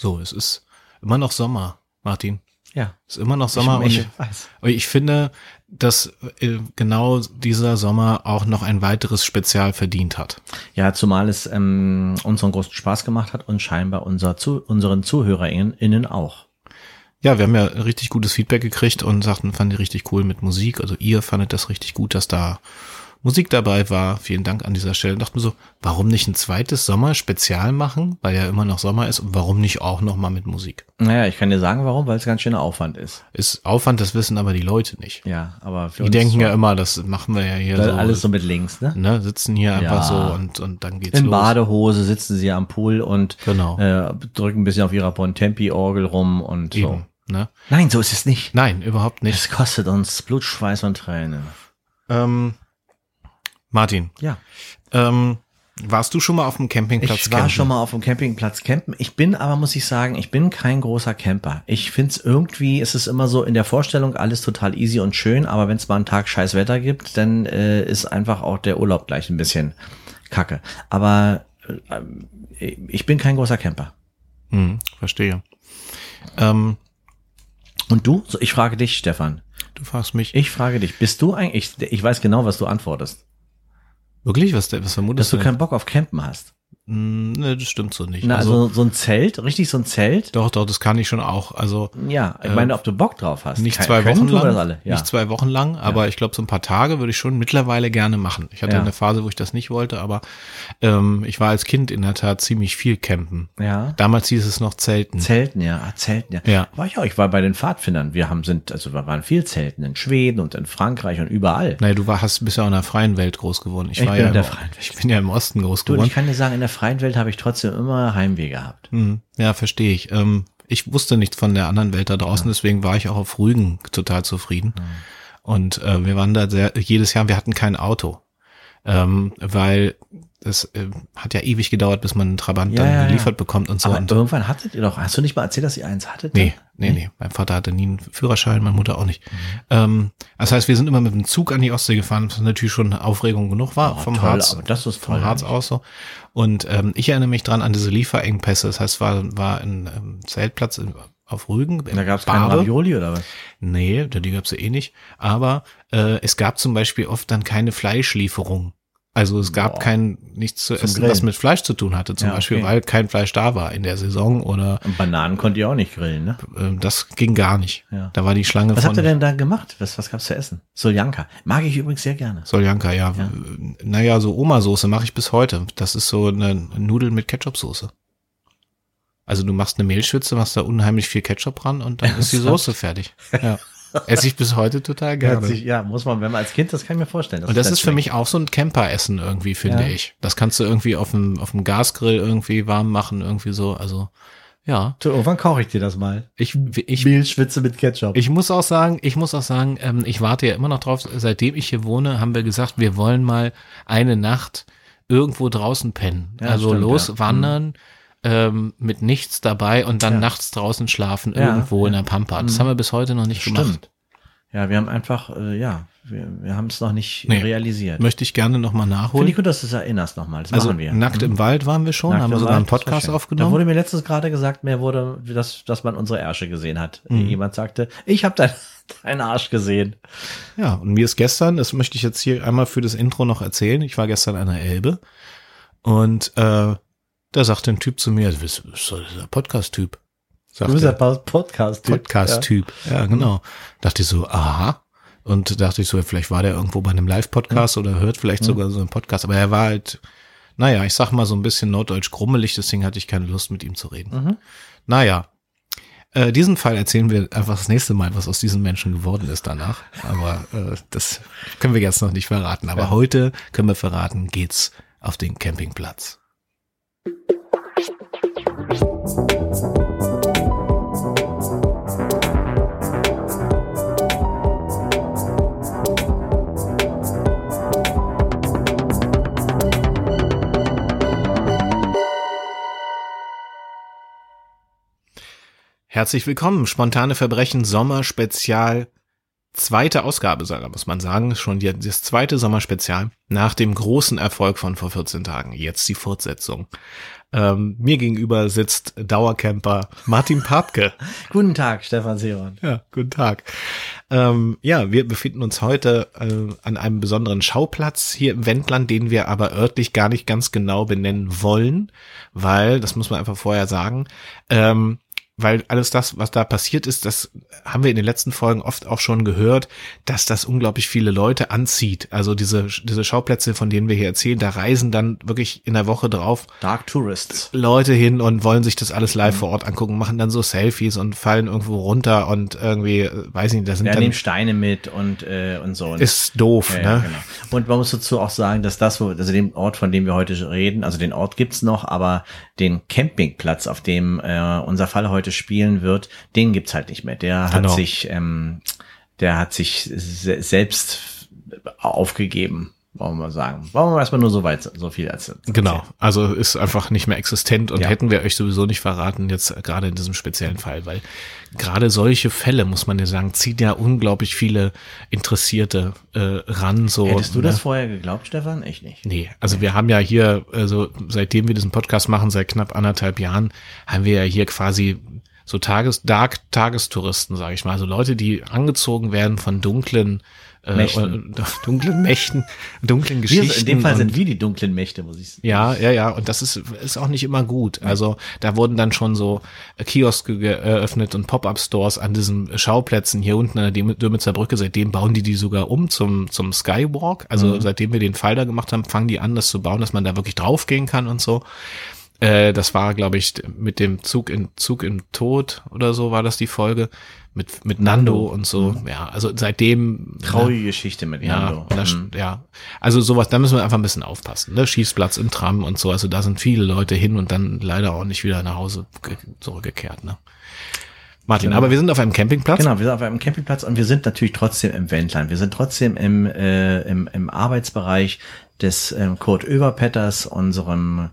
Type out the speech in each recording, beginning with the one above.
So, es ist immer noch Sommer, Martin. Ja. Es ist immer noch Sommer ich, und ich ich finde, dass äh, genau dieser Sommer auch noch ein weiteres Spezial verdient hat. Ja, zumal es ähm, unseren großen Spaß gemacht hat und scheinbar unser zu, unseren ZuhörerInnen auch. Ja, wir haben ja richtig gutes Feedback gekriegt und sagten, fanden die richtig cool mit Musik. Also ihr fandet das richtig gut, dass da Musik dabei war. Vielen Dank an dieser Stelle. Dachten wir so, warum nicht ein zweites Sommer-Spezial machen, weil ja immer noch Sommer ist und warum nicht auch noch mal mit Musik? Naja, ich kann dir sagen, warum, weil es ganz schöner Aufwand ist. Ist Aufwand, das wissen aber die Leute nicht. Ja, aber für Die denken ja immer, das machen wir ja hier so, so. alles so mit links, ne? ne, sitzen hier einfach Ja. so und, und dann geht's In los. Badehose sitzen sie am Pool und Genau. äh, drücken ein bisschen auf ihrer Bontempi-Orgel rum und so. Eben, ne? Nein, so ist es nicht. Nein, überhaupt nicht. Es kostet uns Blut, Schweiß und Tränen. Ähm, Martin, Ja. ähm, warst du schon mal auf dem Campingplatz Ich war campen? schon mal auf dem Campingplatz campen. Ich bin aber, muss ich sagen, ich bin kein großer Camper. Ich find's irgendwie, es ist immer so in der Vorstellung alles total easy und schön, aber wenn es mal einen Tag scheiß Wetter gibt, dann äh, ist einfach auch der Urlaub gleich ein bisschen kacke. Aber äh, ich bin kein großer Camper. Hm, verstehe. Ähm, Und du? Ich frage dich, Stefan. du fragst mich, Ich frage dich, bist du eigentlich, ich, ich weiß genau, was du antwortest. Wirklich, was, was Dass vermutest du du? keinen Bock auf Campen hast. Hm, ne, das stimmt so nicht. Na, also, also so ein Zelt, richtig so ein Zelt? doch, doch, das kann ich schon auch. Also Ja, ich meine, ob du Bock drauf hast. nicht zwei Wochen lang. Ja. nicht zwei Wochen lang, aber ich glaube so ein paar Tage würde ich schon mittlerweile gerne machen. Ich hatte Ja. eine Phase, wo ich das nicht wollte, aber ähm, ich war als Kind in der Tat ziemlich viel campen. ja. Damals hieß es noch Zelten. Zelten, ja, ah, Zelten, ja. Ja. War ich auch. Ich war bei den Pfadfindern. Wir haben sind, also wir waren viel Zelten in Schweden und in Frankreich und überall. Naja, du war, hast bist ja in der freien Welt groß geworden. Ich, Ich war bin ja in der im- freien Welt. Ich bin ja im Osten groß Du, geworden. ich kann dir sagen, in der freien Welt habe ich trotzdem immer Heimweh gehabt. Hm, Ja, verstehe ich. Ähm, ich wusste nichts von der anderen Welt da draußen, deswegen war ich auch auf Rügen total zufrieden. Und äh, wir waren da sehr, jedes Jahr, wir hatten kein Auto. Ähm, weil es äh, hat ja ewig gedauert, bis man einen Trabant Ja, dann ja, ja. geliefert bekommt und so. Aber und, irgendwann hattet ihr doch, hast du nicht mal erzählt, dass ihr eins hattet? nee, nee, nee. Mein Vater hatte nie einen Führerschein, meine Mutter auch nicht. Ähm, das heißt, wir sind immer mit dem Zug an die Ostsee gefahren, was natürlich schon Aufregung genug war, Oh, vom toll, Harz. das ist vom Harz aus so. Und ähm, ich erinnere mich dran an diese Lieferengpässe. Das heißt, war, war ein ähm, Zeltplatz in, auf Rügen. Da gab es keine. Ravioli oder was? Nee, die gab's ja eh nicht. Aber äh, es gab zum Beispiel oft dann keine Fleischlieferung. Also es gab Boah. kein nichts zu essen, Grillen. was mit Fleisch zu tun hatte, zum Ja, Beispiel, okay. weil kein Fleisch da war in der Saison oder Und Bananen konnt ihr auch nicht grillen, ne? ähm, das ging gar nicht. Ja. Da war die Schlange Was habt ihr denn da gemacht? Was, was gab's zu essen? Soljanka. Mag ich übrigens sehr gerne. Soljanka, ja. Naja, so Oma-Soße mache ich bis heute. Das ist so eine Nudel mit Ketchup-Soße. Also du machst eine Mehlschwitze, machst da unheimlich viel Ketchup dran und dann ist die Soße fertig. Ja. Esse ich bis heute total gerne. sich, ja, muss man, wenn man als Kind, das kann ich mir vorstellen. Und das ist für mich auch so ein Camperessen irgendwie, finde Ja. ich. Das kannst du irgendwie auf dem, auf dem Gasgrill irgendwie warm machen, irgendwie so. Also, ja. Irgendwann koche ich dir das mal. Ich, ich, Mehlschwitze mit Ketchup. ich muss auch sagen, ich muss auch sagen, ähm, ich warte ja immer noch drauf. Seitdem ich hier wohne, haben wir gesagt, wir wollen mal eine Nacht irgendwo draußen pennen. Ja, also stimmt, los ja. Mhm. Ähm, mit nichts dabei und dann Ja. nachts draußen schlafen Ja, irgendwo in der Pampa. Das Mhm. haben wir bis heute noch nicht gemacht. Stimmt. Ja, wir haben einfach, äh, ja, wir, wir haben es noch nicht Nee. realisiert. Möchte ich gerne nochmal Finde nachholen. ich gut, dass du es erinnerst nochmal. Das Also machen wir. nackt im Wald waren wir schon, Nackt haben wir sogar einen Wald, war Podcast aufgenommen. Da wurde mir letztens gerade gesagt, mir wurde, dass, dass man unsere Ärsche gesehen hat. Mhm. Jemand sagte, ich habe dein, deinen Arsch gesehen. Ja, und mir ist gestern, das möchte ich jetzt hier einmal für das Intro noch erzählen, ich war gestern an der Elbe und äh, da sagte ein Typ zu mir, du bist, bist doch dieser Podcast-Typ. Du bist Sagt der Podcast-Typ. Podcast-Typ. Ja. genau. Dachte ich so, aha. Und dachte ich so, vielleicht war der irgendwo bei einem Live-Podcast oder hört vielleicht sogar so einen Podcast. Aber er war halt, naja, ich sag mal so ein bisschen norddeutsch grummelig, deswegen hatte ich keine Lust mit ihm zu reden. Mhm. Naja, äh, diesen Fall erzählen wir einfach das nächste Mal, was aus diesen Menschen geworden ist danach. Aber äh, das können wir jetzt noch nicht verraten. Aber Ja. heute können wir verraten, geht's auf den Campingplatz. Herzlich willkommen, spontane Verbrechen Sommer Spezial zweite Ausgabe, muss man sagen, schon die, das zweite Sommerspezial nach dem großen Erfolg von vor 14 Tagen. Jetzt die Fortsetzung. Ähm, mir gegenüber sitzt Dauercamper Martin Papke. guten Tag, Stefan Seeron. Ja, guten Tag. Ähm, ja, wir befinden uns heute äh, an einem besonderen Schauplatz hier im Wendland, den wir aber örtlich gar nicht ganz genau benennen wollen, weil, das muss man einfach vorher sagen, ähm, weil alles das, was da passiert ist, das haben wir in den letzten Folgen oft auch schon gehört, dass das unglaublich viele Leute anzieht. Also diese, diese Schauplätze, von denen wir hier erzählen, da reisen dann wirklich in der Woche drauf Dark Tourists. Leute hin und wollen sich das alles live mhm. vor Ort angucken, machen dann so Selfies und fallen irgendwo runter und irgendwie, äh, weiß ich nicht, da sind ja, dann nehmen Steine mit und, äh, und so. Ist doof, ja, ne? Ja, genau. Und man muss dazu auch sagen, dass das, wo, also den Ort, von dem wir heute reden, also den Ort gibt's noch, aber den Campingplatz, auf dem äh, unser Fall heute spielen wird, den gibt's halt nicht mehr. Der genau. hat sich, ähm, der hat sich se selbst aufgegeben wollen wir mal sagen. Wollen wir erstmal nur so weit, so viel als. Genau. Also ist einfach nicht mehr existent und ja. hätten wir euch sowieso nicht verraten, jetzt gerade in diesem speziellen Fall, weil gerade solche Fälle, muss man ja sagen, zieht ja unglaublich viele Interessierte äh, ran. So, Hättest du ne? das vorher geglaubt, Stefan? Ich nicht. Nee, also nee. wir haben ja hier, also seitdem wir diesen Podcast machen, seit knapp anderthalb Jahren, haben wir ja hier quasi so Tages, Dark Tagestouristen, sage ich mal. Also Leute, die angezogen werden von dunklen äh, Mächten. dunklen Mächten, dunklen Geschichten. Wir, in dem Fall sind wir die dunklen Mächte, muss ich sagen. Ja, ja, ja. Und das ist, ist auch nicht immer gut. Also da wurden dann schon so Kioske geöffnet und Pop-up-Stores an diesen Schauplätzen hier unten an der Dürmitzer Brücke. Seitdem bauen die die sogar um zum, zum Skywalk. Also mhm. seitdem wir den Fall da gemacht haben, fangen die an, das zu bauen, dass man da wirklich draufgehen kann und so. Äh, das war, glaube ich, mit dem Zug in Zug im Tod oder so war das die Folge mit mit Nando, Nando. und so. Mhm. Ja, also seitdem traurige ne, Geschichte mit ja, Nando. Das, mhm. Ja, also sowas, da müssen wir einfach ein bisschen aufpassen. Ne? Schießplatz im Tram und so. Also da sind viele Leute hin und dann leider auch nicht wieder nach Hause zurückgekehrt. Ne? Martin, genau. aber wir sind auf einem Campingplatz. Genau, wir sind auf einem Campingplatz und wir sind natürlich trotzdem im Wendland. Wir sind trotzdem im, äh, im, im Arbeitsbereich des ähm, Kurt Oeberpetters, unserem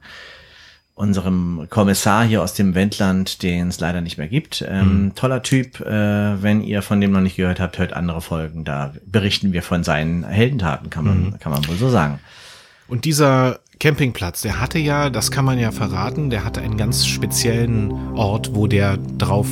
unserem Kommissar hier aus dem Wendland, den es leider nicht mehr gibt. Ähm, mhm. Toller Typ. Äh, wenn ihr von dem noch nicht gehört habt, hört andere Folgen. Da berichten wir von seinen Heldentaten, kann man, mhm. kann man wohl so sagen. Und dieser Campingplatz, der hatte ja, das kann man ja verraten, der hatte einen ganz speziellen Ort, wo der drauf,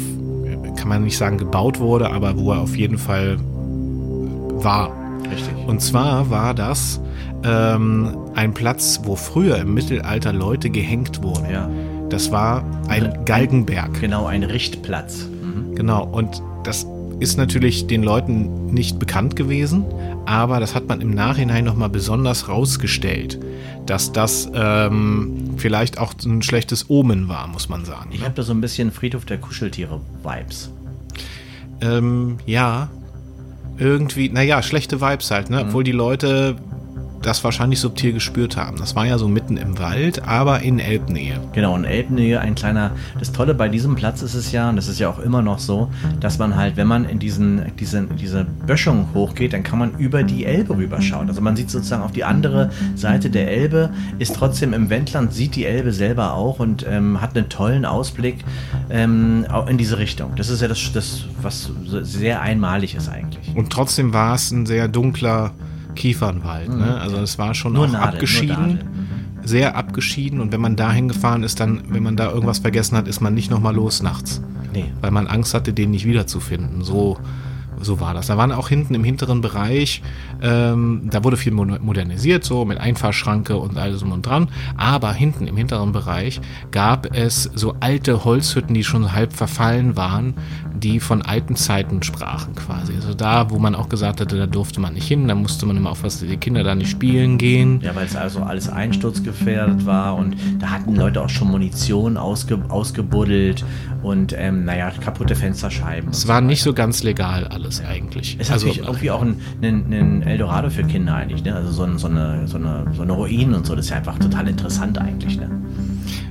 kann man nicht sagen gebaut wurde, aber wo er auf jeden Fall war. Richtig. Und zwar war das ähm, ein Platz, wo früher im Mittelalter Leute gehängt wurden. Ja. Das war ein Galgenberg. Genau, ein Richtplatz. Mhm. Genau, und das ist natürlich den Leuten nicht bekannt gewesen, aber das hat man im Nachhinein nochmal besonders rausgestellt, dass das ähm, vielleicht auch ein schlechtes Omen war, muss man sagen. Ich habe da so ein bisschen Friedhof der Kuscheltiere-Vibes. Ähm, ja, irgendwie, naja, schlechte Vibes halt, ne? Mhm. Obwohl die Leute das wahrscheinlich subtil gespürt haben. Das war ja so mitten im Wald, aber in Elbnähe. Genau, in Elbnähe ein kleiner. Das Tolle bei diesem Platz ist es ja, und das ist ja auch immer noch so, dass man halt, wenn man in diesen, diese, diese Böschung hochgeht, dann kann man über die Elbe rüberschauen. Also man sieht sozusagen auf die andere Seite der Elbe, ist trotzdem im Wendland, sieht die Elbe selber auch und ähm, hat einen tollen Ausblick ähm, in diese Richtung. Das ist ja das, das, was sehr einmalig ist eigentlich. Und trotzdem war es ein sehr dunkler Kiefernwald. Ne? Mhm. Ne? Also es war schon nur auch Nadel, abgeschieden. Mhm. Sehr abgeschieden und wenn man da hingefahren ist, dann, wenn man da irgendwas vergessen hat, ist man nicht nochmal los nachts. Nee. Weil man Angst hatte, den nicht wiederzufinden. So, so war das. Da waren auch hinten im hinteren Bereich, ähm, da wurde viel modernisiert, so mit Einfahrschranke und alles um und dran. Aber hinten im hinteren Bereich gab es so alte Holzhütten, die schon halb verfallen waren, die von alten Zeiten sprachen quasi. Also da, wo man auch gesagt hatte, da durfte man nicht hin, da musste man immer aufpassen, dass die Kinder da nicht spielen gehen. Ja, weil es also alles einsturzgefährdet war und da hatten Leute auch schon Munition ausge ausgebuddelt und ähm, naja, kaputte Fensterscheiben. Es war so nicht so ganz legal alles eigentlich. Es ist also, natürlich irgendwie auch ein, ein, ein, Eldorado für Kinder eigentlich, ne? Also so, so, eine, so, eine, so eine Ruinen und so, das ist ja einfach total interessant eigentlich, ne?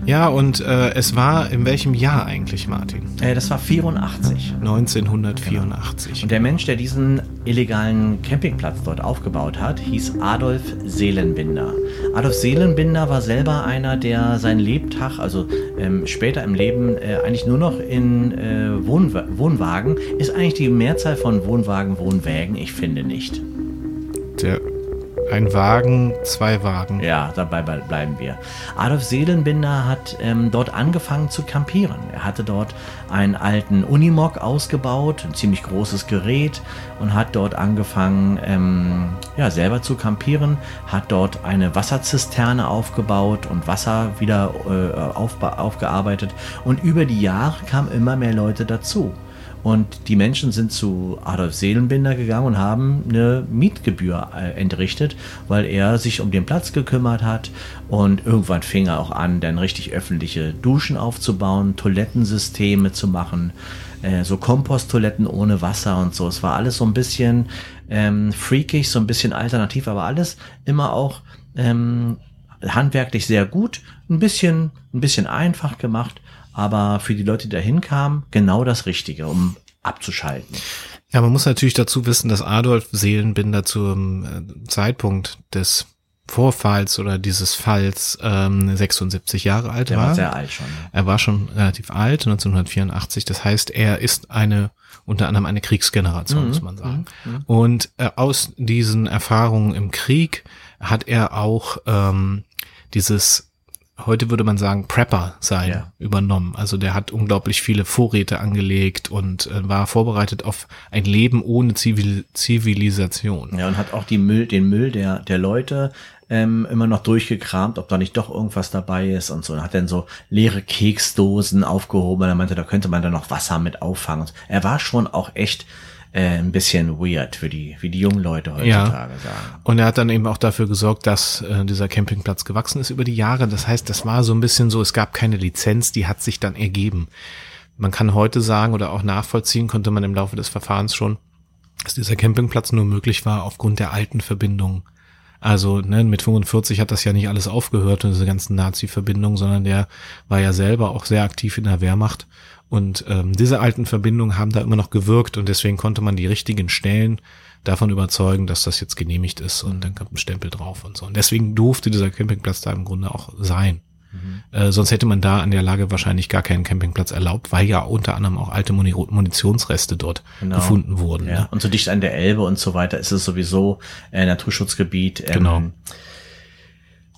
Ja, und äh, es war in welchem Jahr eigentlich, Martin? Äh, das war 84. 1984. Und der Mensch, der diesen illegalen Campingplatz dort aufgebaut hat, hieß Adolf Seelenbinder. Adolf Seelenbinder war selber einer, der seinen Lebtag, also ähm, später im Leben, äh, eigentlich nur noch in äh, Wohnwa Wohnwagen, ist eigentlich die Mehrzahl von Wohnwagen, Wohnwägen, ich finde nicht. Der ein Wagen, zwei Wagen. Ja, dabei bleiben wir. Adolf Seelenbinder hat ähm, dort angefangen zu campieren. Er hatte dort einen alten Unimog ausgebaut, ein ziemlich großes Gerät und hat dort angefangen, ähm, ja, selber zu campieren, hat dort eine Wasserzisterne aufgebaut und Wasser wieder äh, aufgearbeitet. Und über die Jahre kamen immer mehr Leute dazu. Und die Menschen sind zu Adolf Seelenbinder gegangen und haben eine Mietgebühr äh, entrichtet, weil er sich um den Platz gekümmert hat. Und irgendwann fing er auch an, dann richtig öffentliche Duschen aufzubauen, Toilettensysteme zu machen, äh, so Komposttoiletten ohne Wasser und so. Es war alles so ein bisschen ähm, freakig, so ein bisschen alternativ, aber alles immer auch ähm, handwerklich sehr gut, ein bisschen, ein bisschen einfach gemacht aber für die Leute, die da hinkamen, genau das Richtige, um abzuschalten. Ja, man muss natürlich dazu wissen, dass Adolf Seelenbinder zum äh, Zeitpunkt des Vorfalls oder dieses Falls ähm, 76 Jahre alt Der war. Er war sehr alt schon. Er war schon relativ alt, 1984. Das heißt, er ist eine unter anderem eine Kriegsgeneration, mhm. muss man sagen. Mhm. mhm. Und äh, aus diesen Erfahrungen im Krieg hat er auch ähm, dieses heute würde man sagen, Prepper sein ja. übernommen. Also der hat unglaublich viele Vorräte angelegt und äh, war vorbereitet auf ein Leben ohne Zivil Zivilisation. Ja, und hat auch die Müll, den Müll der, der Leute ähm, immer noch durchgekramt, ob da nicht doch irgendwas dabei ist und so. Und hat dann so leere Keksdosen aufgehoben. Er meinte, da könnte man dann noch Wasser mit auffangen. Er war schon auch echt äh, ein bisschen weird für die, wie die jungen Leute heutzutage ja. sagen. Und er hat dann eben auch dafür gesorgt, dass äh, dieser Campingplatz gewachsen ist über die Jahre. Das heißt, das war so ein bisschen so, es gab keine Lizenz, die hat sich dann ergeben. Man kann heute sagen oder auch nachvollziehen, konnte man im Laufe des Verfahrens schon, dass dieser Campingplatz nur möglich war aufgrund der alten Verbindungen. Also ne, mit 45 hat das ja nicht alles aufgehört, diese ganzen Nazi-Verbindungen, sondern der war ja selber auch sehr aktiv in der Wehrmacht und ähm, diese alten Verbindungen haben da immer noch gewirkt und deswegen konnte man die richtigen Stellen davon überzeugen, dass das jetzt genehmigt ist und dann kommt ein Stempel drauf und so. Und deswegen durfte dieser Campingplatz da im Grunde auch sein. Mhm. Äh, sonst hätte man da an der Lage wahrscheinlich gar keinen Campingplatz erlaubt, weil ja unter anderem auch alte Munitionsreste dort genau. gefunden wurden. Ja. Ne? Und so dicht an der Elbe und so weiter ist es sowieso äh, Naturschutzgebiet. Ähm, genau.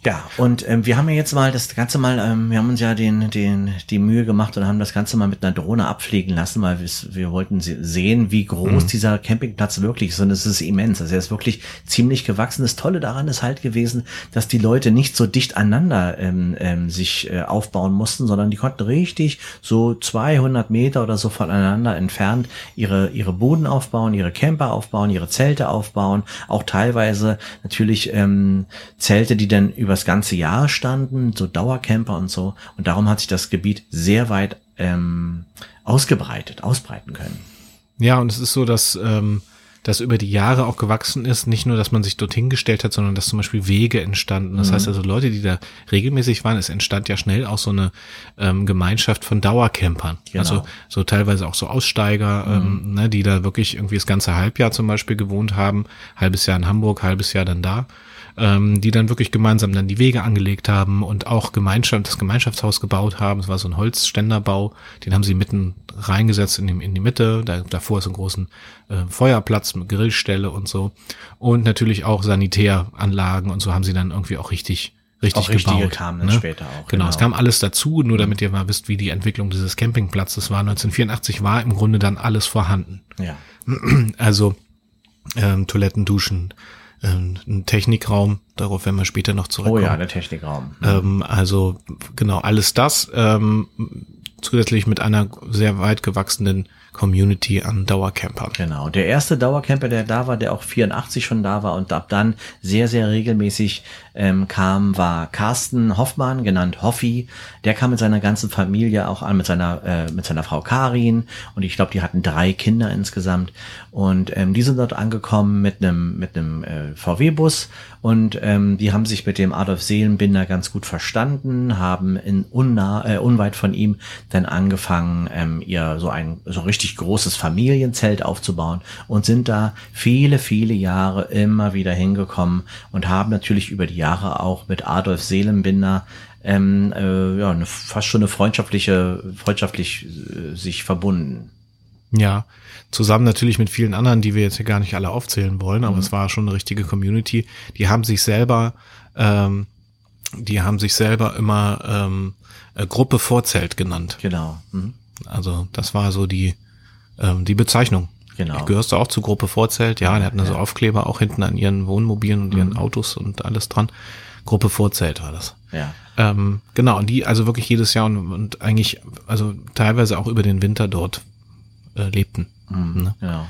Ja, und ähm, wir haben ja jetzt mal das Ganze mal, ähm, wir haben uns ja den, den, die Mühe gemacht und haben das Ganze mal mit einer Drohne abfliegen lassen, weil wir, wollten sehen, wie groß mhm. dieser Campingplatz wirklich ist. Und es ist immens. Also er ist wirklich ziemlich gewachsen. Das Tolle daran ist halt gewesen, dass die Leute nicht so dicht aneinander ähm, ähm, sich äh, aufbauen mussten, sondern die konnten richtig so 200 Meter oder so voneinander entfernt ihre, ihre Boden aufbauen, ihre Camper aufbauen, ihre Zelte aufbauen. Auch teilweise natürlich ähm, Zelte, die dann über das ganze Jahr standen, so Dauercamper und so. Und darum hat sich das Gebiet sehr weit ähm, ausgebreitet, ausbreiten können. Ja, und es ist so, dass ähm, das über die Jahre auch gewachsen ist. Nicht nur, dass man sich dorthin gestellt hat, sondern dass zum Beispiel Wege entstanden. Das mhm. heißt also, Leute, die da regelmäßig waren, es entstand ja schnell auch so eine ähm, Gemeinschaft von Dauercampern. Genau. Also so teilweise auch so Aussteiger, mhm. ähm, ne, die da wirklich irgendwie das ganze Halbjahr zum Beispiel gewohnt haben. Halbes Jahr in Hamburg, halbes Jahr dann da ähm, die dann wirklich gemeinsam dann die Wege angelegt haben und auch Gemeinschaft, das Gemeinschaftshaus gebaut haben. Es war so ein Holzständerbau, den haben sie mitten reingesetzt in die, in die Mitte. Da, davor ist ein großen äh, Feuerplatz mit Grillstelle und so. Und natürlich auch Sanitäranlagen und so haben sie dann irgendwie auch richtig richtig auch richtige gebaut. kamen dann ne? später auch. Genau, genau, es kam alles dazu, nur damit ihr mal wisst, wie die Entwicklung dieses Campingplatzes war. 1984 war im Grunde dann alles vorhanden. Ja. Also ähm, Toiletten, Duschen, ähm, ein Technikraum, darauf werden wir später noch zurückkommen. Oh ja, der Technikraum. Ähm, also genau, alles das. Ähm, zusätzlich mit einer sehr weit gewachsenen Community an Dauercampern. Genau. Der erste Dauercamper, der da war, der auch 84 schon da war und ab dann sehr, sehr regelmäßig ähm, kam, war Carsten Hoffmann, genannt Hoffi. Der kam mit seiner ganzen Familie auch an, mit seiner, äh, mit seiner Frau Karin. Und ich glaube, die hatten drei Kinder insgesamt. Und ähm, die sind dort angekommen mit einem mit äh, VW-Bus und ähm, die haben sich mit dem Adolf Seelenbinder ganz gut verstanden, haben in unnah, äh, unweit von ihm dann angefangen, ähm, ihr so ein so richtig großes Familienzelt aufzubauen und sind da viele viele Jahre immer wieder hingekommen und haben natürlich über die Jahre auch mit Adolf Seelenbinder ähm, äh, ja, eine, fast schon eine freundschaftliche, freundschaftlich äh, sich verbunden. Ja, zusammen natürlich mit vielen anderen, die wir jetzt hier gar nicht alle aufzählen wollen, aber mhm. es war schon eine richtige Community. Die haben sich selber, ähm, die haben sich selber immer ähm, äh, Gruppe Vorzelt genannt. Genau. Mhm. Also das war so die ähm, die Bezeichnung. Genau. Gehörst du auch zur Gruppe Vorzelt? Ja, die hatten also ja. Aufkleber auch hinten an ihren Wohnmobilen und ihren mhm. Autos und alles dran. Gruppe Vorzelt war das. Ja. Ähm, genau, und die also wirklich jedes Jahr und, und eigentlich, also teilweise auch über den Winter dort äh, lebten. Mhm, ne? Genau.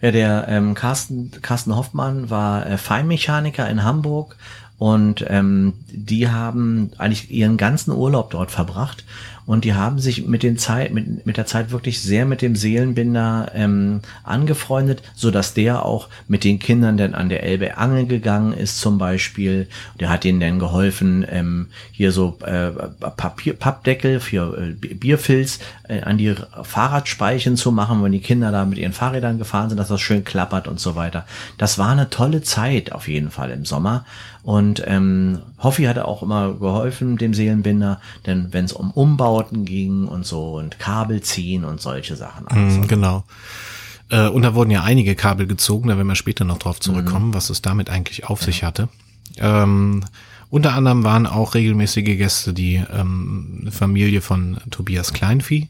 Ja, der ähm, Carsten, Carsten Hoffmann war äh, Feinmechaniker in Hamburg und ähm, die haben eigentlich ihren ganzen Urlaub dort verbracht und die haben sich mit, den Zeit, mit, mit der Zeit wirklich sehr mit dem Seelenbinder ähm, angefreundet, so dass der auch mit den Kindern dann an der Elbe angeln gegangen ist zum Beispiel. Der hat ihnen dann geholfen, ähm, hier so äh, Papier, Pappdeckel für äh, Bierfilz äh, an die Fahrradspeichen zu machen, wenn die Kinder da mit ihren Fahrrädern gefahren sind, dass das schön klappert und so weiter. Das war eine tolle Zeit auf jeden Fall im Sommer. Und ähm, Hoffi hatte auch immer geholfen, dem Seelenbinder, denn wenn es um Umbauten ging und so und Kabel ziehen und solche Sachen. Mm, genau. Äh, und da wurden ja einige Kabel gezogen, da werden wir später noch drauf zurückkommen, mhm. was es damit eigentlich auf ja. sich hatte. Ähm, unter anderem waren auch regelmäßige Gäste die ähm, Familie von Tobias Kleinvieh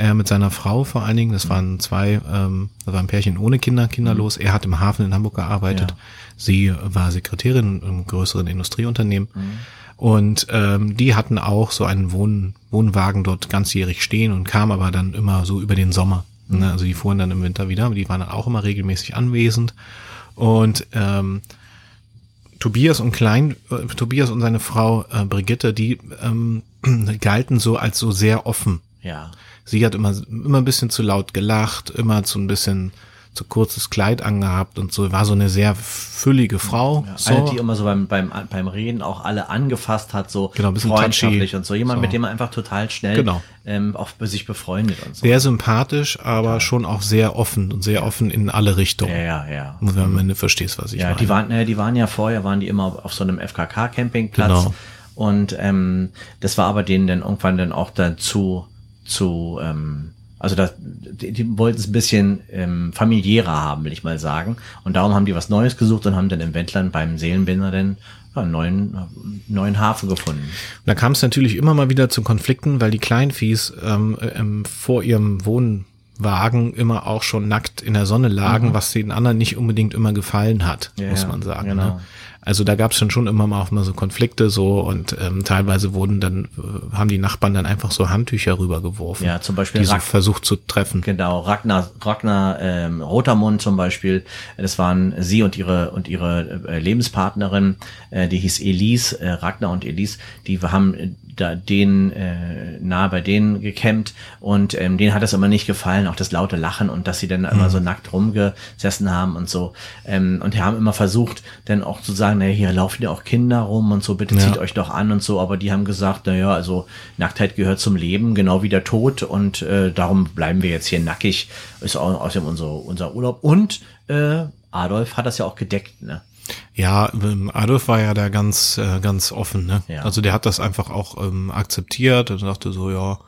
äh, mit seiner Frau vor allen Dingen. Das waren zwei, ähm, das war ein Pärchen ohne Kinder, kinderlos. Mhm. Er hat im Hafen in Hamburg gearbeitet. Ja. Sie war Sekretärin im größeren Industrieunternehmen. Mhm. Und ähm, die hatten auch so einen Wohn Wohnwagen dort ganzjährig stehen und kam aber dann immer so über den Sommer. Mhm. Ne? Also die fuhren dann im Winter wieder, aber die waren dann auch immer regelmäßig anwesend. Und ähm, Tobias und Klein, äh, Tobias und seine Frau äh, Brigitte, die ähm, galten so als so sehr offen. Ja. Sie hat immer, immer ein bisschen zu laut gelacht, immer zu ein bisschen zu kurzes Kleid angehabt und so, war so eine sehr füllige Frau. Ja, so. Eine, die immer so beim, beim, beim Reden auch alle angefasst hat, so genau, freundschaftlich und so. Jemand, so. mit dem man einfach total schnell genau. ähm, auch sich befreundet und so. Sehr sympathisch, aber ja. schon auch sehr offen und sehr offen in alle Richtungen. Ja, ja, ja. Wenn du am Ende verstehst, was ich ja, meine. Die waren, äh, die waren ja vorher, waren die immer auf so einem FKK-Campingplatz. Genau. Und ähm, das war aber denen dann irgendwann dann auch dazu zu, ähm, also das, die, die wollten es ein bisschen ähm, familiärer haben, will ich mal sagen. Und darum haben die was Neues gesucht und haben dann im Wendland beim Seelenbinder dann ja, einen neuen, neuen Hafen gefunden. Und da kam es natürlich immer mal wieder zu Konflikten, weil die Kleinviehs ähm, ähm, vor ihrem Wohnwagen immer auch schon nackt in der Sonne lagen, mhm. was den anderen nicht unbedingt immer gefallen hat, ja, muss man sagen. Genau. Ne? Also da gab es dann schon immer mal auch mal so Konflikte so und ähm, teilweise wurden dann, äh, haben die Nachbarn dann einfach so Handtücher rübergeworfen. Ja, zum Beispiel. Die so versucht zu treffen. Genau, Ragnar, Ragnar ähm, Rotermund zum Beispiel, das waren sie und ihre und ihre äh, Lebenspartnerin, äh, die hieß Elise, äh, Ragnar und Elise, die haben da den äh, nahe bei denen gekämmt und ähm, denen hat es immer nicht gefallen, auch das laute Lachen und dass sie dann mhm. immer so nackt rumgesessen haben und so. Ähm, und die haben immer versucht, dann auch zu sagen, naja, hier laufen ja auch Kinder rum und so, bitte zieht ja. euch doch an und so, aber die haben gesagt, naja, also Nacktheit gehört zum Leben, genau wie der Tod und äh, darum bleiben wir jetzt hier nackig, ist auch außerdem unser, unser Urlaub. Und äh, Adolf hat das ja auch gedeckt, ne? Ja, ähm, Adolf war ja da ganz, äh, ganz offen, ne? Ja. Also der hat das einfach auch ähm, akzeptiert und sagte so, ja,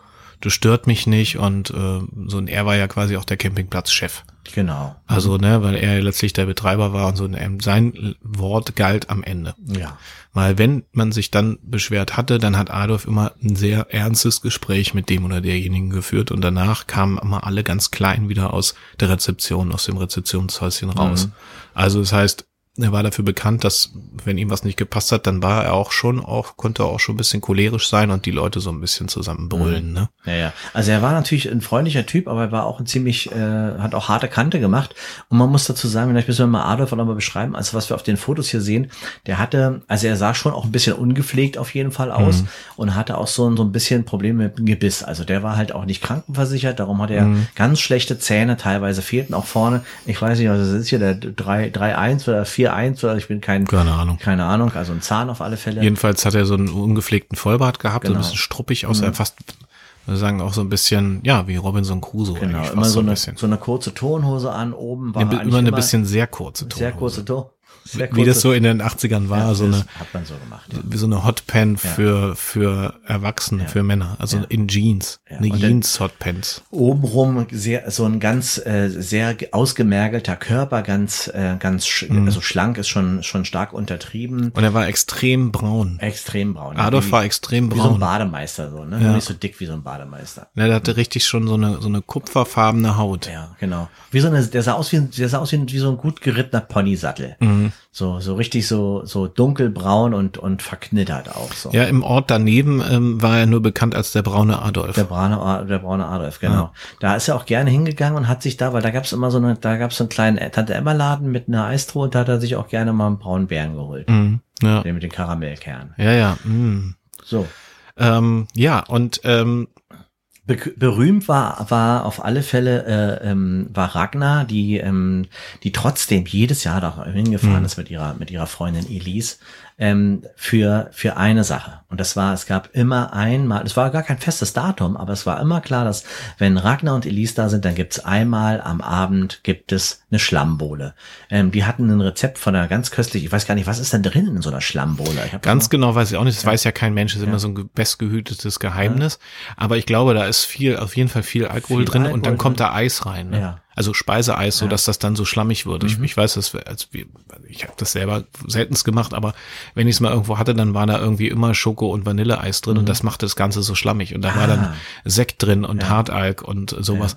das stört mich nicht und äh, so und er war ja quasi auch der Campingplatzchef. Genau. Also, ne, weil er letztlich der Betreiber war und so, und sein Wort galt am Ende. Ja. Weil wenn man sich dann beschwert hatte, dann hat Adolf immer ein sehr ernstes Gespräch mit dem oder derjenigen geführt und danach kamen immer alle ganz klein wieder aus der Rezeption, aus dem Rezeptionshäuschen raus. Mhm. Also das heißt, er war dafür bekannt, dass wenn ihm was nicht gepasst hat, dann war er auch schon auch konnte auch schon ein bisschen cholerisch sein und die Leute so ein bisschen zusammenbrüllen. Mhm. Ne? Ja, ja. Also er war natürlich ein freundlicher Typ, aber er war auch ein ziemlich, äh, hat auch harte Kante gemacht. Und man muss dazu sagen, vielleicht müssen wir mal Adolf nochmal beschreiben, also was wir auf den Fotos hier sehen, der hatte, also er sah schon auch ein bisschen ungepflegt auf jeden Fall aus Mhm. und hatte auch so, ein- so ein bisschen Probleme mit dem Gebiss. Also der war halt auch nicht krankenversichert, darum hat er Mhm. ganz schlechte Zähne, teilweise fehlten auch vorne. Ich weiß nicht, also das ist hier der 3 3-1 oder 4-1 oder ich bin kein, Keine Ahnung. keine Ahnung, also ein Zahn auf alle Fälle. Jedenfalls hat er so einen ungepflegten Vollbart gehabt, so Genau. ein bisschen struppig aus, er fast, sagen auch so ein bisschen, ja, wie Robinson Crusoe. Genau, immer so ein eine, bisschen. so eine kurze Tonhose an, oben war Ja, er immer eine bisschen sehr kurze sehr Tonhose. kurze Ton. Wie das so in den 80ern war, ja, so eine, hat man so gemacht. Ja. wie so eine Hotpan für, für Erwachsene, für Männer, also in Jeans. Eine Jeans Hotpants. Obenrum sehr so ein ganz äh, sehr ge- ausgemergelter Körper, ganz äh, ganz sch Mhm. also schlank ist schon schon stark untertrieben, Und er war extrem braun. extrem braun. Adolf war extrem wie so ein braun. Bademeister so, ne? Ja. Nicht so dick wie so ein Bademeister. Ja, der hatte richtig schon so eine, so eine kupferfarbene Haut. Ja, genau. Wie so eine, der sah aus wie, ein- der sah aus wie, wie so ein gut gerittener Ponysattel. Mhm. So, so richtig so, so dunkelbraun und, und verknittert auch so. Ja, im Ort daneben ähm, war er nur bekannt als der braune Adolf. Der braune, der braune Adolf, genau. Da ist er auch gerne hingegangen und hat sich da, weil da gab's immer so eine, da gab's so einen kleinen Tante Emma Laden mit einer Eistruhe und da hat er sich auch gerne mal einen braunen Bären geholt. Mhm. Ja, Den mit den Karamellkernen. ja, ja. Mhm. So. Ähm, ja, und ähm, Be berühmt war, war auf alle Fälle, äh, ähm, war Ragnar, die, ähm, die trotzdem jedes Jahr da hingefahren ist mit ihrer, mit ihrer Freundin Elise, ähm, für, für eine Sache. Und das war, es gab immer einmal, es war gar kein festes Datum, aber es war immer klar, dass wenn Ragnar und Elise da sind, dann gibt's einmal am Abend gibt es eine Schlammbohle. Ähm, die hatten ein Rezept von einer ganz köstlich, ich weiß gar nicht, was ist denn drin in so einer hab ganz genau weiß ich auch nicht, das weiß ja kein Mensch, das ist immer so ein ge- bestgehütetes Geheimnis. Aber ich glaube, da ist viel, auf jeden Fall viel Alkohol Viel drin und Alkohol dann kommt da Eis rein. Ne? Ja. Also Speiseeis, so dass das dann so schlammig wird. Ich, ich weiß, das, als wir, ich habe das selber seltenst gemacht, aber wenn ich es mal irgendwo hatte, dann war da irgendwie immer Schoko und Vanilleeis drin und das machte das Ganze so schlammig. Und da war dann Ah. Sekt drin und Hartalk und sowas.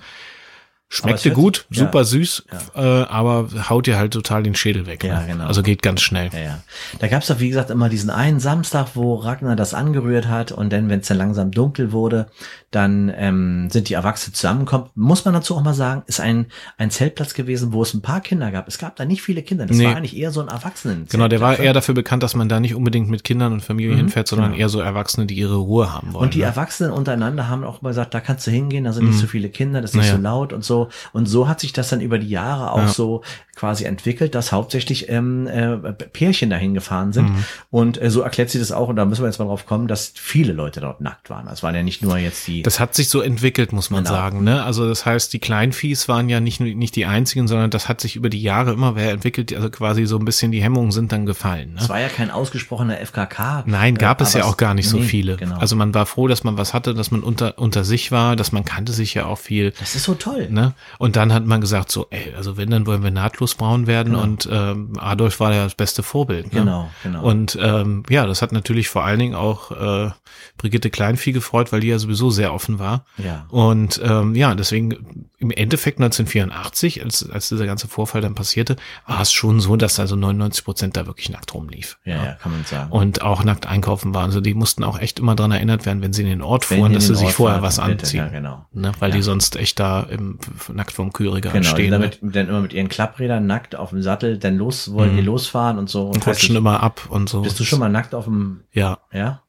Schmeckte gut, sich- ja. super süß, äh, aber haut dir halt total den Schädel weg. Ja, ne? genau. Also geht ganz schnell. Ja, ja. Da gab's doch, wie gesagt, immer diesen einen Samstag, wo Ragnar das angerührt hat und dann, wenn es dann langsam dunkel wurde, dann ähm, sind die Erwachsenen zusammengekommen. Muss man dazu auch mal sagen, ist ein, ein Zeltplatz gewesen, wo es ein paar Kinder gab. Es gab da nicht viele Kinder. Das Nee. war eigentlich eher so ein Erwachsenen. Genau, der war eher dafür bekannt, dass man da nicht unbedingt mit Kindern und Familie hinfährt, sondern eher so Erwachsene, die ihre Ruhe haben wollen. Mhm. Und die ne? Erwachsenen untereinander haben auch mal gesagt, da kannst du hingehen, da sind nicht so viele Kinder, das ist nicht Mhm. Naja. so laut und so. Und so hat sich das dann über die Jahre auch Ja. so quasi entwickelt, dass hauptsächlich ähm, äh, Pärchen dahin gefahren sind. Mhm. Und äh, so erklärt sie das auch, und da müssen wir jetzt mal drauf kommen, dass viele Leute dort nackt waren. Es waren ja nicht nur jetzt die. Das hat sich so entwickelt, muss man Genau. sagen. Ne? Also das heißt, die Kleinviehs waren ja nicht, nicht die einzigen, sondern das hat sich über die Jahre immer mehr entwickelt. Also quasi so ein bisschen die Hemmungen sind dann gefallen. Ne? es war ja kein ausgesprochener FKK. Nein, gab äh, es ja auch gar nicht so nee, viele. Genau. Also man war froh, dass man was hatte, dass man unter, unter sich war, dass man kannte sich ja auch viel. das ist so toll. Ne? Und dann hat man gesagt, so, ey, also wenn, dann wollen wir nahtlos braun werden und ähm, Adolf war ja das beste Vorbild. Ne? Genau, genau. Und ähm, ja, das hat natürlich vor allen Dingen auch äh, Brigitte Kleinvieh gefreut, weil die ja sowieso sehr offen war. Ja. Und ähm, ja, deswegen im Endeffekt 1984, als, als dieser ganze Vorfall dann passierte, war es schon so, dass also 99 Prozent da wirklich nackt rumlief. Ja, ja, kann man sagen. Und auch nackt einkaufen waren. Also die mussten auch echt immer dran erinnert werden, wenn sie in den Ort Wenn fuhren, dass sie sich Ort vorher was anziehen. ja, genau. Ne? Weil Ja. die sonst echt da im, nackt vorm Kühlregal Genau, stehen. ne? damit, dann immer mit ihren Klapprädern nackt auf dem Sattel, dann los, wollen die losfahren und so. und ich, immer ab und so. Bist du schon mal nackt auf dem, Ja. ja?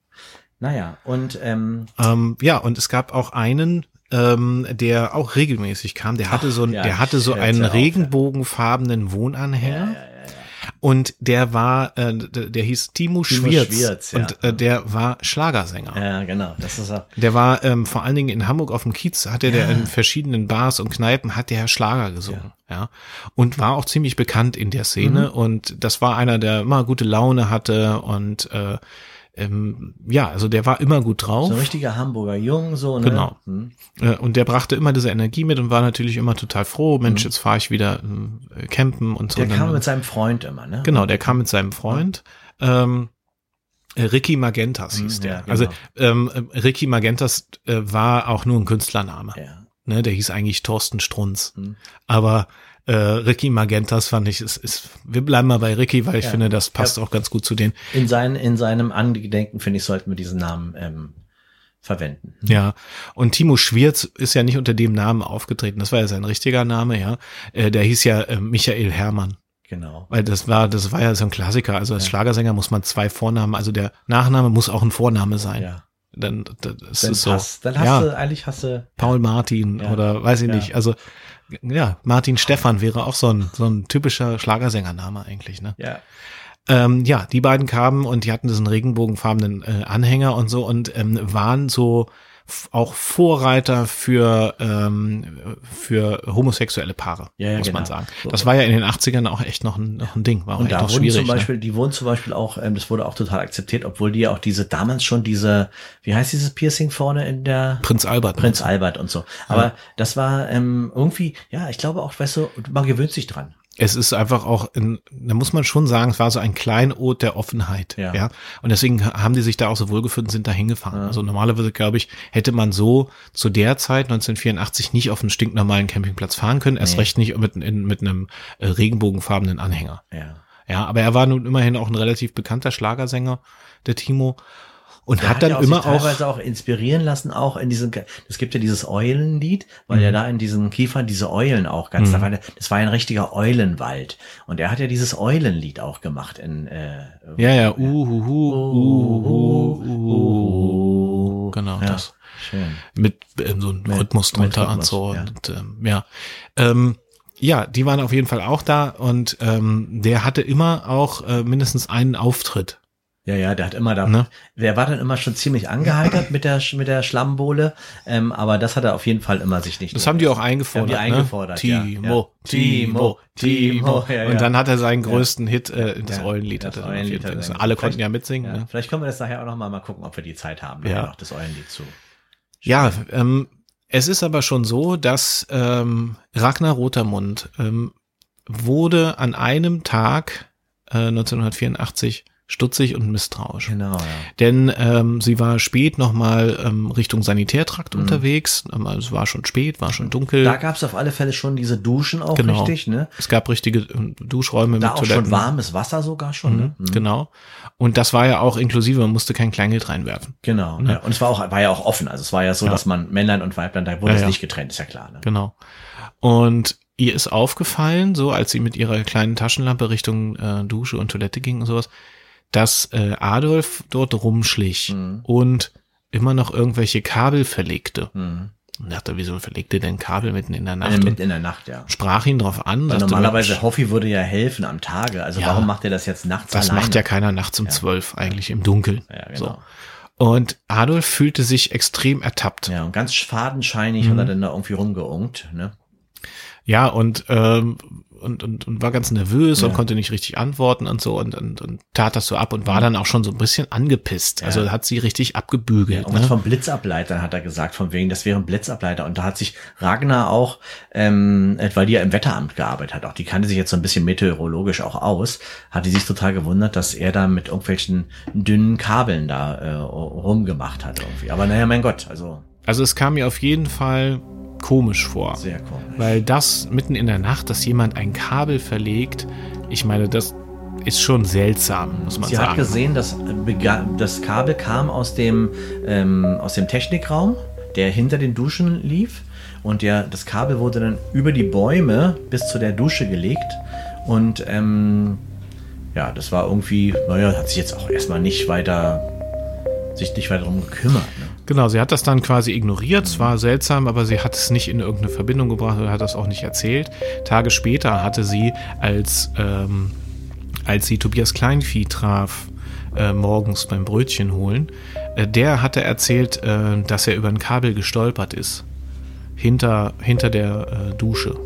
Naja, und ähm, Ähm, ja, und es gab auch einen, ähm, der auch regelmäßig kam. Der hatte so, ein, ja, der hatte so einen ja auf, ja. regenbogenfarbenen Wohnanhänger. Und der war, äh, der, hieß Timo, Timo Schwierz. Schwierz, ja. Und äh, der war Schlagersänger. ja, genau, das ist er. Der war ähm, vor allen Dingen in Hamburg auf dem Kiez, hatte der in verschiedenen Bars und Kneipen, hat der Schlager gesungen, ja. Und war auch ziemlich bekannt in der Szene Mhm. und das war einer, der immer gute Laune hatte und äh, ähm, ja, also der war immer gut drauf. So ein richtiger Hamburger Jung, so, ne? Genau. Hm. Äh, Und der brachte immer diese Energie mit und war natürlich immer total froh. Mensch, Mhm. jetzt fahre ich wieder äh, campen und so. Der kam mit seinem Freund immer, ne? genau, der kam mit seinem Freund. Ähm, äh, Ricky Magentas hieß Mhm, der. ja, genau. Also ähm, äh, Ricky Magentas äh, war auch nur ein Künstlername. Ja. Ne, der hieß eigentlich Thorsten Strunz. Mhm. Aber Äh, Ricky Magentas fand ich, ist, ist, wir bleiben mal bei Ricky, weil ich Ja. finde, das passt Ja. auch ganz gut zu denen. In, sein, in seinem Angedenken, finde ich, sollten wir diesen Namen ähm, verwenden. Ja, und Timo Schwierz ist ja nicht unter dem Namen aufgetreten. Das war ja sein richtiger Name, ja. Äh, der hieß ja äh, Michael Hermann. Genau. Weil das war, das war ja so ein Klassiker. Also als Schlagersänger muss man zwei Vornamen, also der Nachname muss auch ein Vorname sein. Ja. Dann, das Dann, ist so. passt, dann hast ja, du, eigentlich hast du, Paul Martin Ja. oder weiß ich Ja. nicht. Also ja, Martin Stefan wäre auch so ein, so ein typischer Schlagersängername eigentlich, ne? ja, Ähm, ja, die beiden kamen und die hatten diesen regenbogenfarbenen äh, Anhänger und so und ähm, waren so auch Vorreiter für ähm, für homosexuelle Paare, Ja, ja, muss man genau. sagen. So. Das war ja in den 80ern auch echt noch ein, noch ein Ding, war auch Und echt da noch schwierig. zum Beispiel, ne? die wurden zum Beispiel auch, ähm, das wurde auch total akzeptiert, obwohl die ja auch diese, damals schon diese, wie heißt dieses Piercing vorne in der Prinz Albert. Prinz Albert und so. Aber das war ähm, irgendwie, ja, ich glaube auch, weißt du, man gewöhnt sich dran. Es ist einfach auch, in, da muss man schon sagen, es war so ein Kleinod der Offenheit. Ja. Ja. Und deswegen haben die sich da auch so wohlgefühlt und sind da hingefahren. Also normalerweise, glaube ich, hätte man so zu der Zeit, 1984, nicht auf einen stinknormalen Campingplatz fahren können, erst Nee. recht nicht mit, in, mit einem äh, regenbogenfarbenen Anhänger. Ja. Ja, aber er war nun immerhin auch ein relativ bekannter Schlagersänger, der Timo. Und Der hat dann ja auch immer sich auch, teilweise auch inspirieren lassen, auch in diesem, es gibt ja dieses Eulenlied, weil Mhm. ja da in diesen Kiefern diese Eulen auch ganz, da eine, das war ein richtiger Eulenwald. Und er hat ja dieses Eulenlied auch gemacht in, äh, ja, ja, uhuhu, uhuhu, uhuhu, genau, Ja, das. Schön. mit ähm, so einem Rhythmus drunter und so. ja. Und ähm, ja. Ähm, ja, die waren auf jeden Fall auch da und ähm, der hatte immer auch äh, mindestens einen Auftritt. Ja, ja, der hat immer da, Ne? der war dann immer schon ziemlich angeheitert mit der, mit der Schlammbohle, ähm, aber das hat er auf jeden Fall immer sich nicht. Das haben die auch eingefordert. Haben die eingefordert, ne? ja. Timo, Ja. Timo, Timo. ja, ja. Und dann hat er seinen größten Hit, äh, das Ja, Eulenlied. das Eulenlied Alle konnten vielleicht- ja mitsingen. Ja, Ne? vielleicht können wir das nachher auch noch mal, mal gucken, ob wir die Zeit haben, Ja. ja. noch das Eulenlied zu. Ja, ähm, es ist aber schon so, dass ähm, Ragnar Rotermund ähm, wurde an einem Tag äh, 1984 stutzig und misstrauisch. Genau, ja. Denn ähm, sie war spät nochmal ähm, Richtung Sanitärtrakt Mhm. unterwegs. Ähm, also es war schon spät, war schon dunkel. Da gab's auf alle Fälle schon diese Duschen auch Genau. richtig, ne? es gab richtige ähm, Duschräume Da mit auch Toiletten. schon warmes Wasser sogar schon, Mhm, ne? Mhm. Genau. Und das war ja auch inklusive, man musste kein Kleingeld reinwerfen. Genau. Ja. Und es war auch, war ja auch offen. Also es war ja so, Ja. dass man Männlein und Weiblein, da wurde es nicht getrennt, ist ja klar, ne? Genau. Und ihr ist aufgefallen, so als sie mit ihrer kleinen Taschenlampe Richtung äh, Dusche und Toilette ging und sowas, dass äh, Adolf dort rumschlich Mhm. und immer noch irgendwelche Kabel verlegte. Mhm. Und dachte, wieso verlegte denn Kabel mitten in der Nacht? Also mitten in der Nacht, ja. sprach ihn drauf an. Weil normalerweise Mensch, Hoffi würde ja helfen am Tage. Also Ja. warum macht er das jetzt nachts das alleine? macht ja keiner nachts um Ja. zwölf eigentlich im Dunkeln. Ja, genau. So. Und Adolf fühlte sich extrem ertappt. Ja, und ganz fadenscheinig Mhm. hat er dann da irgendwie rumgeungt, ne? Ja, und, ähm, und, und, und war ganz nervös und Ja. konnte nicht richtig antworten und so und, und, und tat das so ab und war dann auch schon so ein bisschen angepisst. Ja. Also hat sie richtig abgebügelt. Und was ne? von Blitzableitern hat er gesagt, von wegen, das wären Blitzableiter. Und da hat sich Ragnar auch, ähm, weil die ja im Wetteramt gearbeitet hat, auch die kannte sich jetzt so ein bisschen meteorologisch auch aus, hat die sich total gewundert, dass er da mit irgendwelchen dünnen Kabeln da äh, rumgemacht hat irgendwie. Aber naja, mein Gott, also Also es kam mir auf jeden Fall komisch vor. sehr komisch. Weil das mitten in der Nacht, dass jemand ein Kabel verlegt, ich meine, das ist schon seltsam, muss man Sie sagen. hat gesehen, dass das Kabel kam aus dem, ähm, aus dem Technikraum, der hinter den Duschen lief. Und der, das Kabel wurde dann über die Bäume bis zu der Dusche gelegt. Und ähm, ja, das war irgendwie, naja, hat sich jetzt auch erstmal nicht weiter, sich nicht weiter darum gekümmert. Ne? Genau, sie hat das dann quasi ignoriert. Es war seltsam, aber sie hat es nicht in irgendeine Verbindung gebracht oder hat das auch nicht erzählt. Tage später hatte sie, als, ähm, als sie Tobias Kleinvieh traf, äh, morgens beim Brötchen holen, äh, der hatte erzählt, äh, dass er über ein Kabel gestolpert ist. Hinter, hinter der äh, Dusche.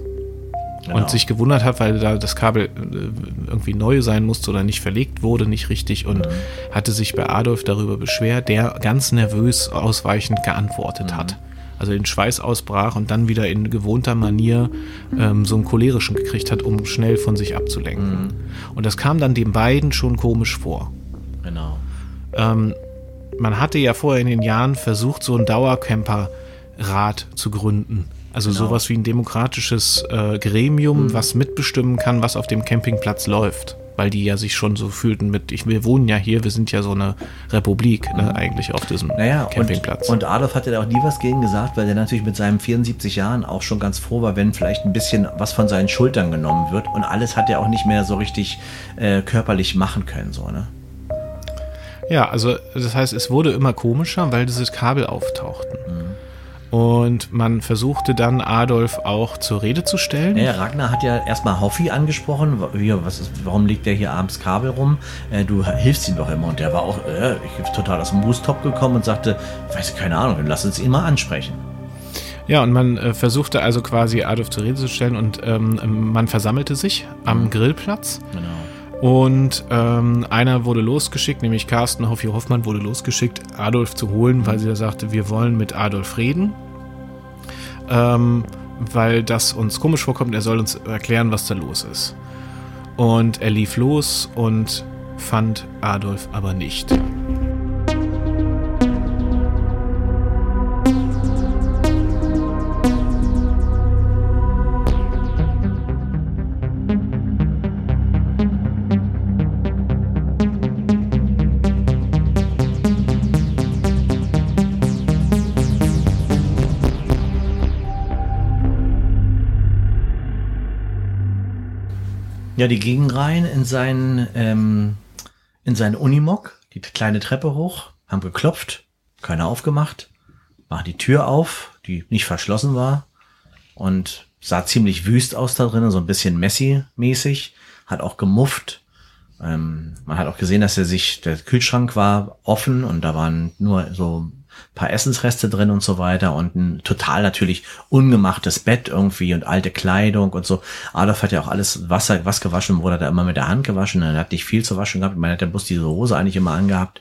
Genau. Und sich gewundert hat, weil da das Kabel äh, irgendwie neu sein musste oder nicht verlegt wurde, nicht richtig und hatte sich bei Adolf darüber beschwert, der ganz nervös ausweichend geantwortet hat. Also in Schweiß ausbrach und dann wieder in gewohnter Manier ähm, so einen cholerischen gekriegt hat, um schnell von sich abzulenken. Und das kam dann den beiden schon komisch vor. Genau. Ähm, man hatte ja vorher in den Jahren versucht, so einen Dauercamper-Rat zu gründen. Also Genau. sowas wie ein demokratisches äh, Gremium, was mitbestimmen kann, was auf dem Campingplatz läuft. Weil die ja sich schon so fühlten mit, ich, wir wohnen ja hier, wir sind ja so eine Republik, ne, eigentlich auf diesem Naja, Campingplatz. Und, und Adolf hatte da auch nie was gegen gesagt, weil er natürlich mit seinen 74 Jahren auch schon ganz froh war, wenn vielleicht ein bisschen was von seinen Schultern genommen wird. Und alles hat er auch nicht mehr so richtig äh, körperlich machen können, so, ne? Ja, also das heißt, es wurde immer komischer, weil diese Kabel auftauchten. Mhm. Und man versuchte dann Adolf auch zur Rede zu stellen. Naja, Ragnar hat ja erstmal Hoffi angesprochen. Wie, was ist, warum liegt der hier abends Kabel rum? Äh, du hilfst ihm doch immer. Und der war auch äh, ich bin total aus dem Moostop gekommen und sagte, weiß keine Ahnung, dann lass uns ihn mal ansprechen. Ja, und man äh, versuchte also quasi Adolf zur Rede zu stellen und ähm, man versammelte sich am Grillplatz. Genau. Und ähm, einer wurde losgeschickt, nämlich Carsten Hoffi Hoffmann wurde losgeschickt, Adolf zu holen, weil sie sagte, wir wollen mit Adolf reden. Ähm, weil das uns komisch vorkommt, er soll uns erklären, was da los ist. Und er lief los und fand Adolf aber nicht. Ja, die gingen rein in seinen, ähm, in seinen Unimog, die kleine Treppe hoch, haben geklopft, keiner aufgemacht, machen die Tür auf, die nicht verschlossen war und sah ziemlich wüst aus da drinnen, so ein bisschen Messi-mäßig, hat auch gemufft. Ähm, man hat auch gesehen, dass er sich, der Kühlschrank war offen und da waren nur so paar Essensreste drin und so weiter und ein total natürlich ungemachtes Bett irgendwie und alte Kleidung und so. Adolf hat ja auch alles Wasser, was gewaschen wurde, hat er immer mit der Hand gewaschen. Er hat nicht viel zu waschen gehabt. Man hat ja bloß diese Hose eigentlich immer angehabt.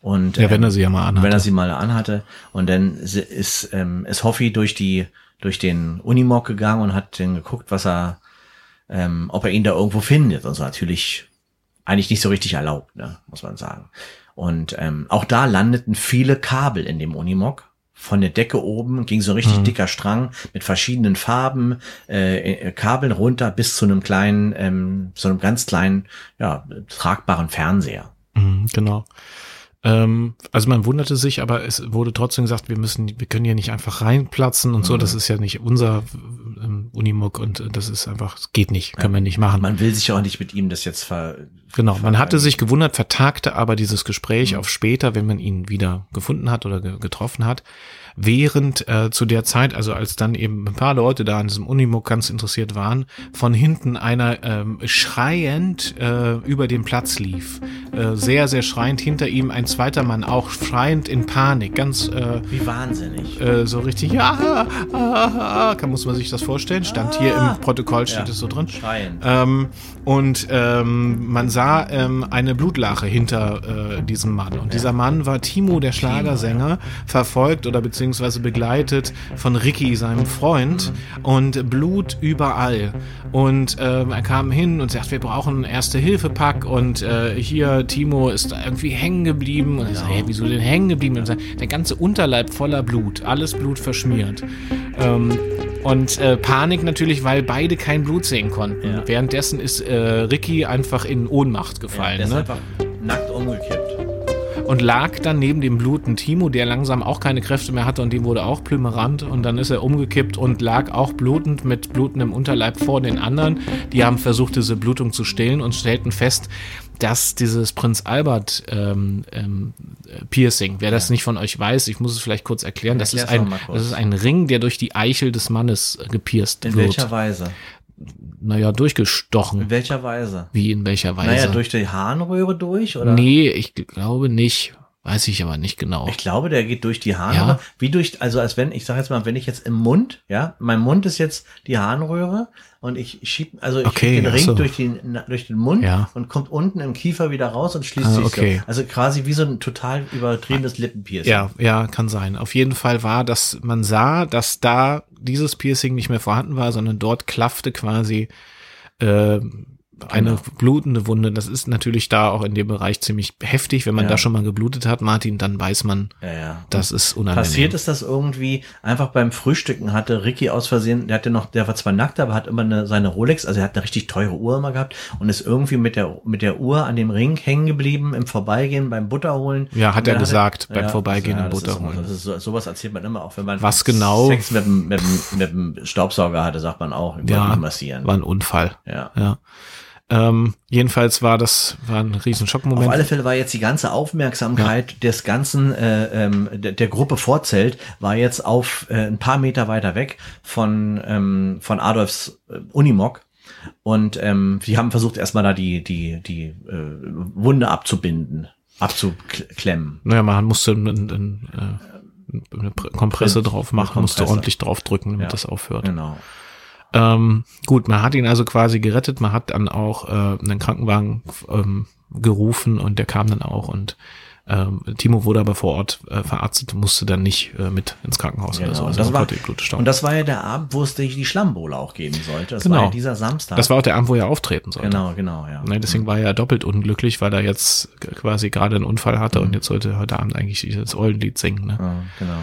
Und, Ja, wenn er sie ja mal anhatte. Wenn er sie mal anhatte. Und dann ist, ähm, ist Hoffi durch die, durch den Unimog gegangen und hat dann geguckt, was er, ähm, ob er ihn da irgendwo findet. Und so natürlich eigentlich nicht so richtig erlaubt, ne, muss man sagen. Und ähm, auch da landeten viele Kabel in dem Unimog. Von der Decke oben ging so ein richtig dicker Strang mit verschiedenen Farben, äh, äh, Kabeln runter bis zu einem kleinen, ähm, so einem ganz kleinen, ja, tragbaren Fernseher. Mhm, genau. Ähm, also man wunderte sich, aber es wurde trotzdem gesagt, wir müssen, wir können hier nicht einfach reinplatzen und so. Das ist ja nicht unser ähm, Unimog und das ist einfach, es geht nicht, können wir nicht machen. Man will sich auch nicht mit ihm das jetzt ver... Genau, man hatte sich gewundert, vertagte aber dieses Gespräch auf später, wenn man ihn wieder gefunden hat oder ge getroffen hat. Während äh, zu der Zeit, also als dann eben ein paar Leute da an diesem Unimog ganz interessiert waren, von hinten einer ähm, schreiend äh, über den Platz lief. Äh, sehr, sehr schreiend. Hinter ihm ein zweiter Mann, auch schreiend in Panik. Ganz äh, Wie wahnsinnig. äh, so richtig, ja, ah, ah, kann, muss man sich das vorstellen? Stand hier im Protokoll, steht Ja. es so drin. Schreien. Ähm, und ähm, man sah ähm, eine Blutlache hinter äh, diesem Mann. Und dieser Mann war Timo, der Schlagersänger, verfolgt oder beziehungsweise begleitet von Ricky, seinem Freund, und Blut überall. Und ähm, er kam hin und sagt, wir brauchen einen Erste-Hilfe-Pack und äh, hier, Timo ist da irgendwie hängen geblieben. Und ich sage, hey, wieso denn hängen geblieben? Und sagt, der ganze Unterleib voller Blut, alles Blut verschmiert. Ähm, und äh, Panik natürlich, weil beide kein Blut sehen konnten. Ja. Währenddessen ist äh, Ricky einfach in Ohnmacht gefallen der ist ne? einfach nackt umgekippt. Und lag dann neben dem blutenden Timo, der langsam auch keine Kräfte mehr hatte und dem wurde auch plümerant und dann ist er umgekippt und lag auch blutend mit blutendem Unterleib vor den anderen. Die haben versucht, diese Blutung zu stillen und stellten fest, dass dieses Prinz Albert ähm, ähm, äh, Piercing, wer das nicht von euch weiß, ich muss es vielleicht kurz erklären, das ist, ein, das ist ein Ring, der durch die Eichel des Mannes äh, gepierst In wird. welcher Weise? Naja, durchgestochen. In welcher Weise? Wie in welcher Weise? Naja, durch die Harnröhre durch, oder? nee, ich glaube nicht. Weiß ich aber nicht genau. Ich glaube, der geht durch die Harnröhre. Ja. Wie durch, also als wenn, ich sage jetzt mal, wenn ich jetzt im Mund, ja, mein Mund ist jetzt die Harnröhre und ich schieb, also ich Okay, schieb den Ring so. durch, den, durch den Mund Ja. und kommt unten im Kiefer wieder raus und schließt Ah, sich okay. so. Also quasi wie so ein total übertriebenes Lippenpiercing. Ja, ja, kann sein. Auf jeden Fall war, dass man sah, dass da dieses Piercing nicht mehr vorhanden war, sondern dort klaffte quasi äh, eine Genau. blutende Wunde. Das ist natürlich da auch in dem Bereich ziemlich heftig. Wenn man Ja. da schon mal geblutet hat, Martin, dann weiß man, Ja, ja. das ist unangenehm. Passiert ist das irgendwie einfach beim Frühstücken hatte Ricky aus Versehen, der hatte noch, der war zwar nackt, aber hat immer eine, seine Rolex, also er hat eine richtig teure Uhr immer gehabt und ist irgendwie mit der, mit der Uhr an dem Ring hängen geblieben im Vorbeigehen beim Butterholen. Ja, hat er gesagt, beim Vorbeigehen im Butterholen. ist so, sowas erzählt man immer auch, wenn man Was genau- Sex mit, dem- mit, dem- mit dem Staubsauger hatte, sagt man auch, über Ja, massieren. war ein Unfall. ja. Ja. Ähm, jedenfalls war das war ein riesen Auf alle Fälle war jetzt die ganze Aufmerksamkeit des ganzen äh, ähm, der, der Gruppe Vorzelt war jetzt auf äh, ein paar Meter weiter weg von ähm, von Adolfs äh, Unimog und ähm, die haben versucht erstmal da die die die äh, Wunde abzubinden, abzuklemmen. Naja, man musste ein, ein, äh, eine Pr- Kompresse drauf machen, musste Kompresse. ordentlich drauf drücken, damit Ja. das aufhört. Genau. Ähm, gut, man hat ihn also quasi gerettet, man hat dann auch äh, einen Krankenwagen ähm, gerufen und der kam dann auch und ähm, Timo wurde aber vor Ort äh, verarztet, musste dann nicht äh, mit ins Krankenhaus oder Genau. so. Und Also das, war, und das war ja der Abend, wo es die, die Schlammbowle auch geben sollte. Das Genau. war ja dieser Samstag. das war auch der Abend, wo er auftreten sollte. genau, genau, ja. Ne, deswegen war er doppelt unglücklich, weil er jetzt quasi gerade einen Unfall hatte Mhm. und jetzt sollte heute Abend eigentlich dieses Eulenlied singen. Ne? Ja, genau.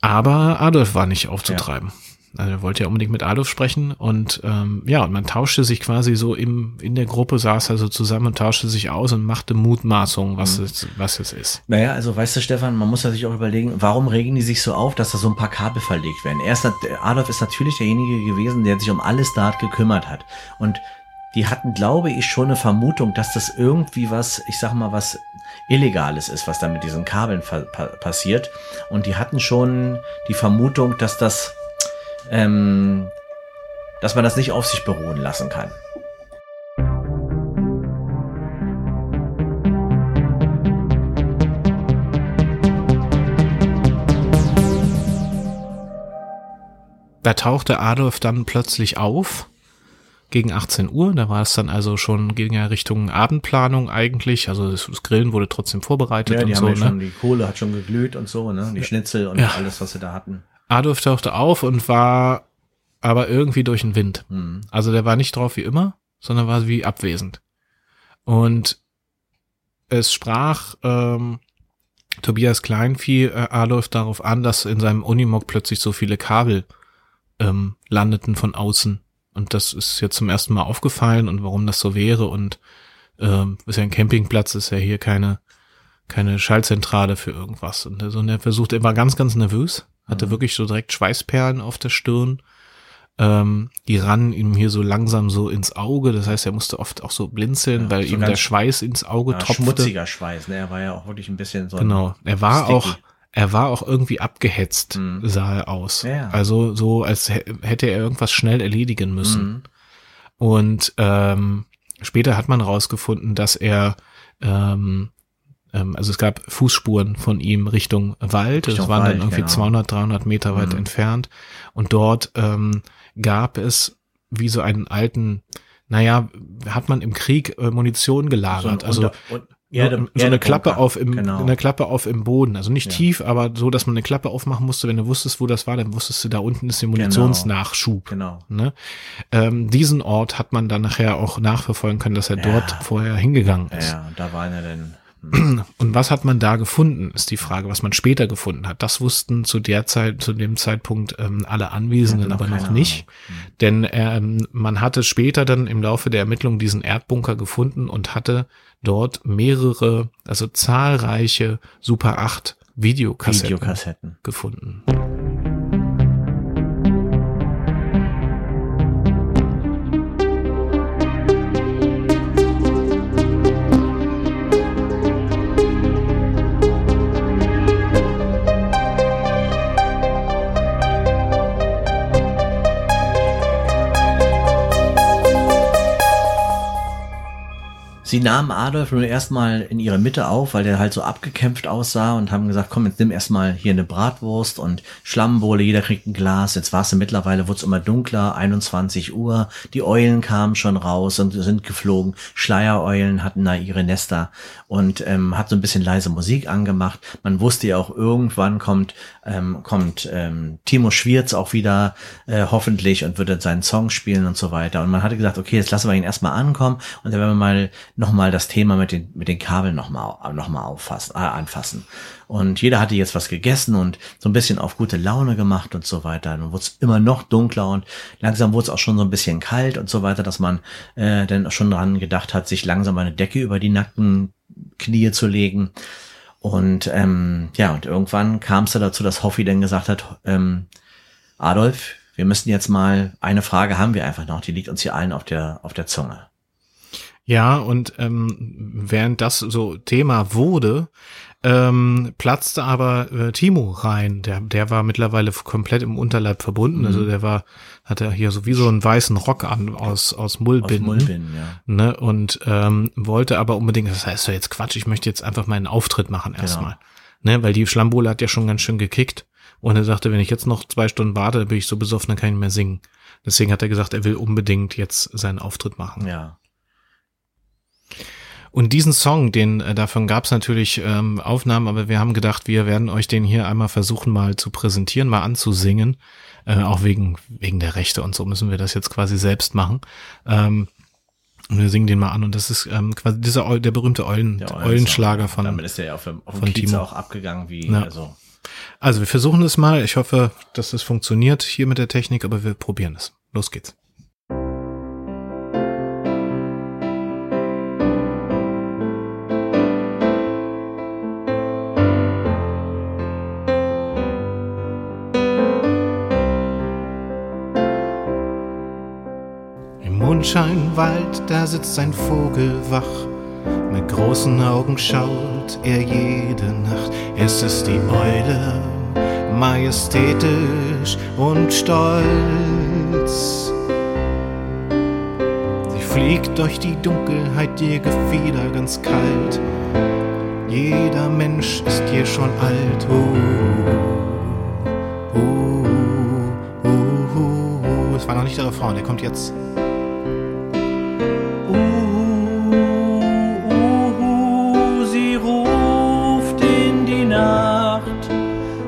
Aber Adolf war nicht aufzutreiben. Also er wollte ja unbedingt mit Adolf sprechen und ähm, ja, und man tauschte sich quasi so im, in der Gruppe, saß also zusammen und tauschte sich aus und machte Mutmaßungen, was, Mhm. es, was es ist. Naja, also weißt du, Stefan, man muss ja sich auch überlegen, warum regen die sich so auf, dass da so ein paar Kabel verlegt werden. Er ist, nat- Adolf ist natürlich derjenige gewesen, der sich um alles dort gekümmert hat. Und die hatten, glaube ich, schon eine Vermutung, dass das irgendwie was, ich sag mal, was Illegales ist, was da mit diesen Kabeln pa pa passiert. Und die hatten schon die Vermutung, dass das, ähm, dass man das nicht auf sich beruhen lassen kann. Da tauchte Adolf dann plötzlich auf gegen 18 Uhr. Da war es dann also schon, ging ja Richtung Abendplanung eigentlich. Also das, Grillen wurde trotzdem vorbereitet Ja, die und so. ja Ne? schon, die Kohle hat schon geglüht und so, ne? Die Schnitzel und Ja. alles, was sie da hatten. Adolf tauchte auf und war aber irgendwie durch den Wind. Mhm. Also der war nicht drauf wie immer, sondern war wie abwesend. Und es sprach ähm, Tobias Kleinvieh äh, Adolf darauf an, dass in seinem Unimog plötzlich so viele Kabel ähm, landeten von außen. Und das ist jetzt zum ersten Mal aufgefallen und warum das so wäre. Und ähm, ist ja ein Campingplatz, ist ja hier keine keine Schallzentrale für irgendwas. Und also, und er versucht, er war ganz, ganz nervös, hatte Mhm. wirklich so direkt Schweißperlen auf der Stirn. Ähm, die rannen ihm hier so langsam so ins Auge. Das heißt, er musste oft auch so blinzeln, Ja, weil so ihm der Schweiß ins Auge Ja, tropfte. schmutziger Schweiß, ne? Er war ja auch wirklich ein bisschen so. Genau. Er war Sticky. auch, er war auch irgendwie abgehetzt, Mhm. sah er aus. Ja. Also so, als hä- hätte er irgendwas schnell erledigen müssen. Mhm. Und ähm, später hat man rausgefunden, dass er, ähm, ähm, also es gab Fußspuren von ihm Richtung Wald. Richtung das waren Wald, dann irgendwie genau. 200, 300 Meter weit Mhm. entfernt. Und dort ähm, gab es wie so einen alten, naja, hat man im Krieg äh, Munition So, gelagert. ein also Unter- Erde- so, so eine Erdebunker. Klappe auf im, Genau. eine Klappe auf im Boden. Also nicht Ja. tief, aber so, dass man eine Klappe aufmachen musste. Wenn du wusstest, wo das war, dann wusstest du, da unten ist der Munitionsnachschub. Genau. Ne? Ähm, diesen Ort hat man dann nachher auch nachverfolgen können, dass er Ja. dort vorher hingegangen ist. ja, da war er denn. Und was hat man da gefunden, ist die Frage, was man später gefunden hat. Das wussten zu der Zeit, zu dem Zeitpunkt ähm, alle Anwesenden aber noch nicht. Ahnung. Denn ähm, man hatte später dann im Laufe der Ermittlungen diesen Erdbunker gefunden und hatte dort mehrere, also zahlreiche Super 8 Videokassetten Videokassetten. gefunden. Sie nahmen Adolf nur erstmal in ihre Mitte auf, weil der halt so abgekämpft aussah und haben gesagt, komm, jetzt nimm erstmal hier eine Bratwurst und Schlammbohle, jeder kriegt ein Glas. Jetzt war es mittlerweile, wurde es immer dunkler, 21 Uhr, die Eulen kamen schon raus und sind geflogen. Schleiereulen hatten da ihre Nester und ähm, hat so ein bisschen leise Musik angemacht. Man wusste ja auch, irgendwann kommt ähm, kommt ähm, Timo Schwierz auch wieder äh, hoffentlich und wird dann seinen Song spielen und so weiter. Und man hatte gesagt, okay, jetzt lassen wir ihn erstmal ankommen und dann werden wir mal nochmal das Thema mit den, mit den Kabeln nochmal noch mal auffassen, äh, anfassen. Und jeder hatte jetzt was gegessen und so ein bisschen auf gute Laune gemacht und so weiter. Dann wurde es immer noch dunkler und langsam wurde es auch schon so ein bisschen kalt und so weiter, dass man äh, dann schon dran gedacht hat, sich langsam eine Decke über die nackten Knie zu legen. Und ähm, ja, und irgendwann kam es da dazu, dass Hoffi dann gesagt hat, ähm, Adolf, wir müssen jetzt mal, eine Frage haben wir einfach noch, die liegt uns hier allen auf der, auf der Zunge. Ja, und ähm, während das so Thema wurde, ähm, platzte aber äh, Timo rein. Der, der war mittlerweile komplett im Unterleib verbunden. Also mhm. Also der war, hatte hier sowieso einen weißen Rock an aus, aus Mullbinden. Aus Mullbinden ja. Ne, und ähm, wollte aber unbedingt, das heißt doch jetzt Quatsch, ich möchte jetzt einfach meinen Auftritt machen genau. erstmal. Genau. Ne, weil die Schlambole hat ja schon ganz schön gekickt. Und er sagte, wenn ich jetzt noch zwei Stunden warte, bin ich so besoffen, dann kann ich nicht mehr singen. Deswegen hat er gesagt, er will unbedingt jetzt seinen Auftritt machen. Ja. Und diesen Song, den äh, davon gab es natürlich ähm, Aufnahmen, aber wir haben gedacht, wir werden euch den hier einmal versuchen mal zu präsentieren, mal anzusingen. Äh, auch wegen wegen der Rechte und so müssen wir das jetzt quasi selbst machen. Ähm, und wir singen den mal an und das ist ähm, quasi dieser der berühmte Eulen, der Eulenschlager von Damit ist er ja auf dem, auf dem Timo auch abgegangen wie ja. also. Also wir versuchen es mal. Ich hoffe, dass es funktioniert hier mit der Technik, aber wir probieren es. Los geht's. Mondscheinwald, da sitzt ein Vogel wach. Mit großen Augen schaut er jede Nacht. Es ist die Eule, majestätisch und stolz. Sie fliegt durch die Dunkelheit, ihr Gefieder ganz kalt. Jeder Mensch ist hier schon alt. Uh, uh, uh, uh. Es war noch nicht der Refrain, der kommt jetzt.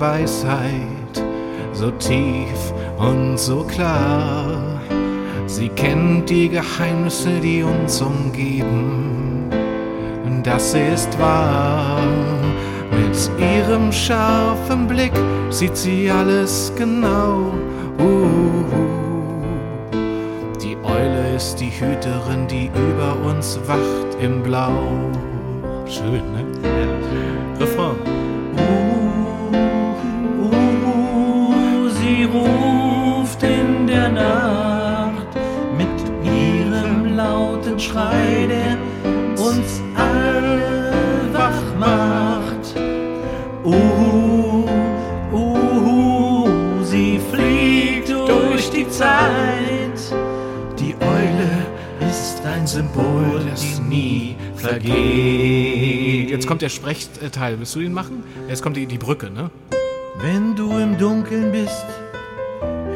Weisheit, so tief und so klar. Sie kennt die Geheimnisse, die uns umgeben. Das ist wahr. Mit ihrem scharfen Blick sieht sie alles genau die Eule ist die Hüterin, die über uns wacht im Blau. Schön, ne? Ja. Refrain. Symbol, das nie vergeht. Jetzt kommt der Sprechteil. Willst du ihn machen? Jetzt kommt die, die Brücke, ne? Wenn du im Dunkeln bist,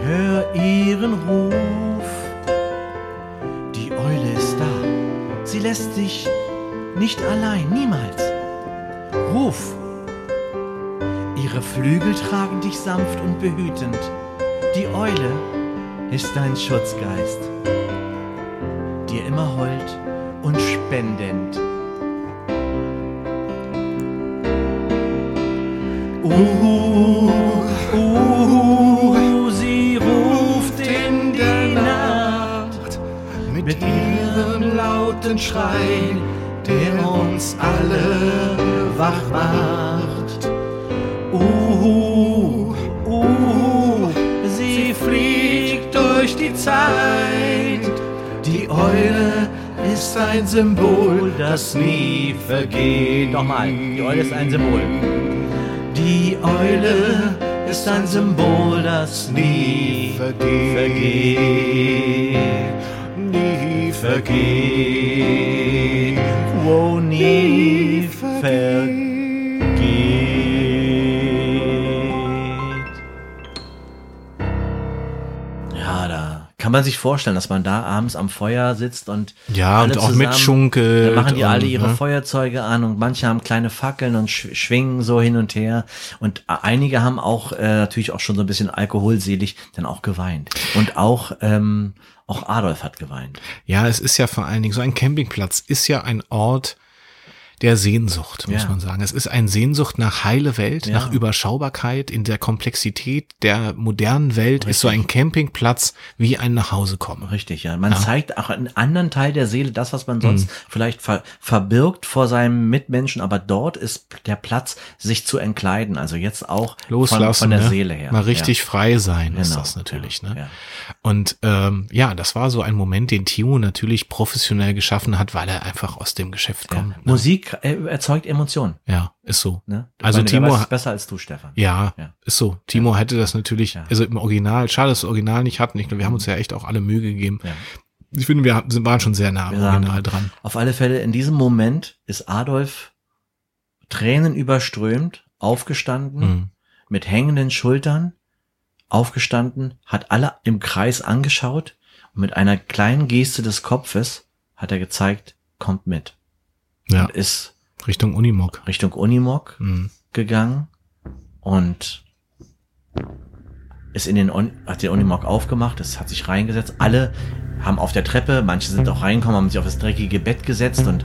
hör ihren Ruf. Die Eule ist da. Sie lässt dich nicht allein, niemals. Ruf. Ihre Flügel tragen dich sanft und behütend. Die Eule ist dein Schutzgeist, dir immer hold und spendend. Uh, uh, sie ruft in der Nacht mit ihrem lauten Schrei, der uns alle wach macht. Uh, uh, sie fliegt durch die Zeit. Die Eule ist ein Symbol, das nie vergeht. Nochmal, die Eule ist ein Symbol. Die Eule ist ein Symbol, das nie vergeht. vergeht. Nie Vergeht. Wo nie vergeht. Kann man sich vorstellen, dass man da abends am Feuer sitzt und Ja, alle und auch zusammen- mitschunkelt. Dann machen die alle und, ihre ne? Feuerzeuge an und manche haben kleine Fackeln und sch schwingen so hin und her. Und einige haben auch äh, natürlich auch schon so ein bisschen alkoholselig dann auch geweint. Und auch, ähm, auch Adolf hat geweint. Ja, es ist ja vor allen Dingen so ein Campingplatz ist ja ein Ort der Sehnsucht, muss Ja. man sagen. Es ist ein Sehnsucht nach heile Welt, Ja. nach Überschaubarkeit in der Komplexität der modernen Welt ist so ein Campingplatz wie ein Nachhausekommen. Richtig, ja. Man zeigt auch einen anderen Teil der Seele, das, was man sonst vielleicht ver verbirgt vor seinem Mitmenschen, aber dort ist der Platz, sich zu entkleiden. Also jetzt auch Loslassen, von, von der ne? Seele her. mal richtig frei sein ist Genau, das natürlich. ja, ne? ja. Und ähm, ja, das war so ein Moment, den Timo natürlich professionell geschaffen hat, weil er einfach aus dem Geschäft Ja. kommt. Ne? Musik äh, erzeugt Emotionen. Ja, ist so. Ne? Also Meine, Timo weiß besser als du, Stefan. Ja, Ja. ist so. Timo hätte das natürlich, Ja. also im Original, schade, dass das Original nicht hatten. Ich glaube, wir haben uns ja echt auch alle Mühe gegeben. Ja. Ich finde, wir sind- waren schon sehr nah am Wir Original dran. Auf alle Fälle, in diesem Moment ist Adolf Tränen überströmt, aufgestanden, Mhm. mit hängenden Schultern, aufgestanden, hat alle im Kreis angeschaut und mit einer kleinen Geste des Kopfes hat er gezeigt, kommt mit. Ja, Und ist Richtung Unimog. Richtung Unimog Mhm. gegangen und ist in den Un hat den Unimog aufgemacht, es hat sich reingesetzt. Alle haben auf der Treppe, manche sind auch reingekommen, haben sich auf das dreckige Bett gesetzt und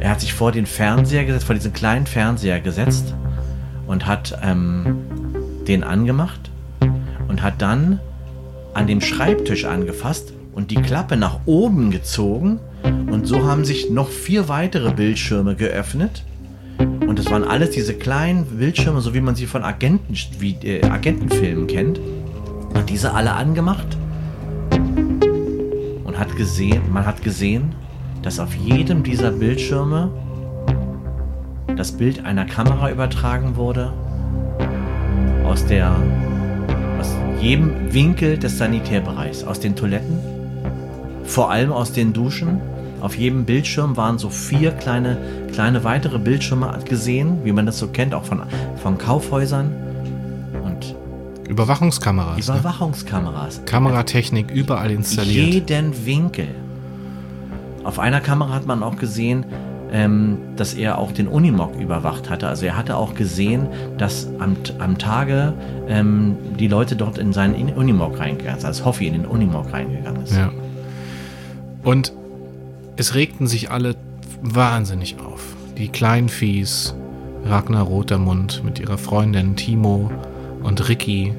er hat sich vor den Fernseher gesetzt, vor diesen kleinen Fernseher gesetzt und hat ähm, den angemacht und hat dann an dem Schreibtisch angefasst und die Klappe nach oben gezogen und so haben sich noch vier weitere Bildschirme geöffnet und das waren alles diese kleinen Bildschirme, so wie man sie von Agenten, wie, äh, Agentenfilmen kennt. Und diese alle angemacht. Und hat gesehen, man hat gesehen, dass auf jedem dieser Bildschirme das Bild einer Kamera übertragen wurde. Aus der, aus jedem Winkel des Sanitärbereichs. Aus den Toiletten. Vor allem aus den Duschen. Auf jedem Bildschirm waren so vier kleine, kleine weitere Bildschirme gesehen, wie man das so kennt, auch von, von Kaufhäusern. Und Überwachungskameras. Ne? Überwachungskameras. Kameratechnik überall installiert. Jeden Winkel. Auf einer Kamera hat man auch gesehen, ähm, dass er auch den Unimog überwacht hatte. Also er hatte auch gesehen, dass am, am Tage ähm, die Leute dort in seinen In- Unimog reingegangen sind, als Hoffi in den Unimog reingegangen ist. Ja. Und es regten sich alle wahnsinnig auf. Die Kleinviehs, Ragnar Rotermund mit ihrer Freundin Timo und Ricky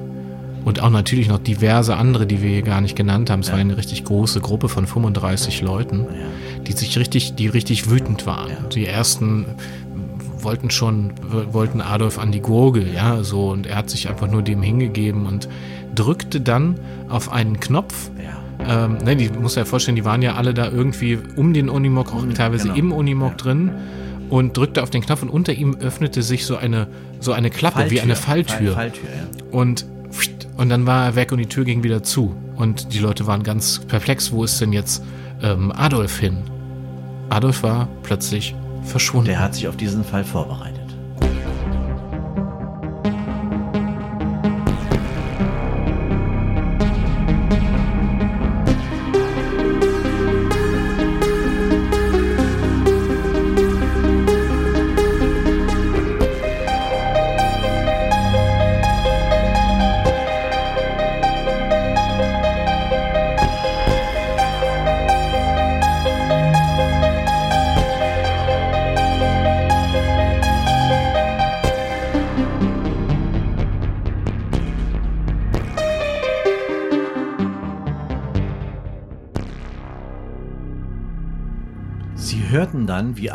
und auch natürlich noch diverse andere, die wir hier gar nicht genannt haben. Es war eine richtig große Gruppe von 35 Leuten, Ja. die sich richtig, die richtig wütend waren. Ja. Die ersten wollten schon, wollten Adolf an die Gurgel, ja, so, und er hat sich einfach nur dem hingegeben und drückte dann auf einen Knopf, Ja. Ähm, ne, die muss ja vorstellen, die waren ja alle da irgendwie um den Unimog, auch teilweise genau. im Unimog Ja. drin und drückte auf den Knopf und unter ihm öffnete sich so eine so eine Klappe wie eine Falltür Fall- Falltür, ja. und und dann war er weg und die Tür ging wieder zu und die Leute waren ganz perplex, wo ist denn jetzt ähm, Adolf hin? Adolf war plötzlich verschwunden. Der hat sich auf diesen Fall vorbereitet.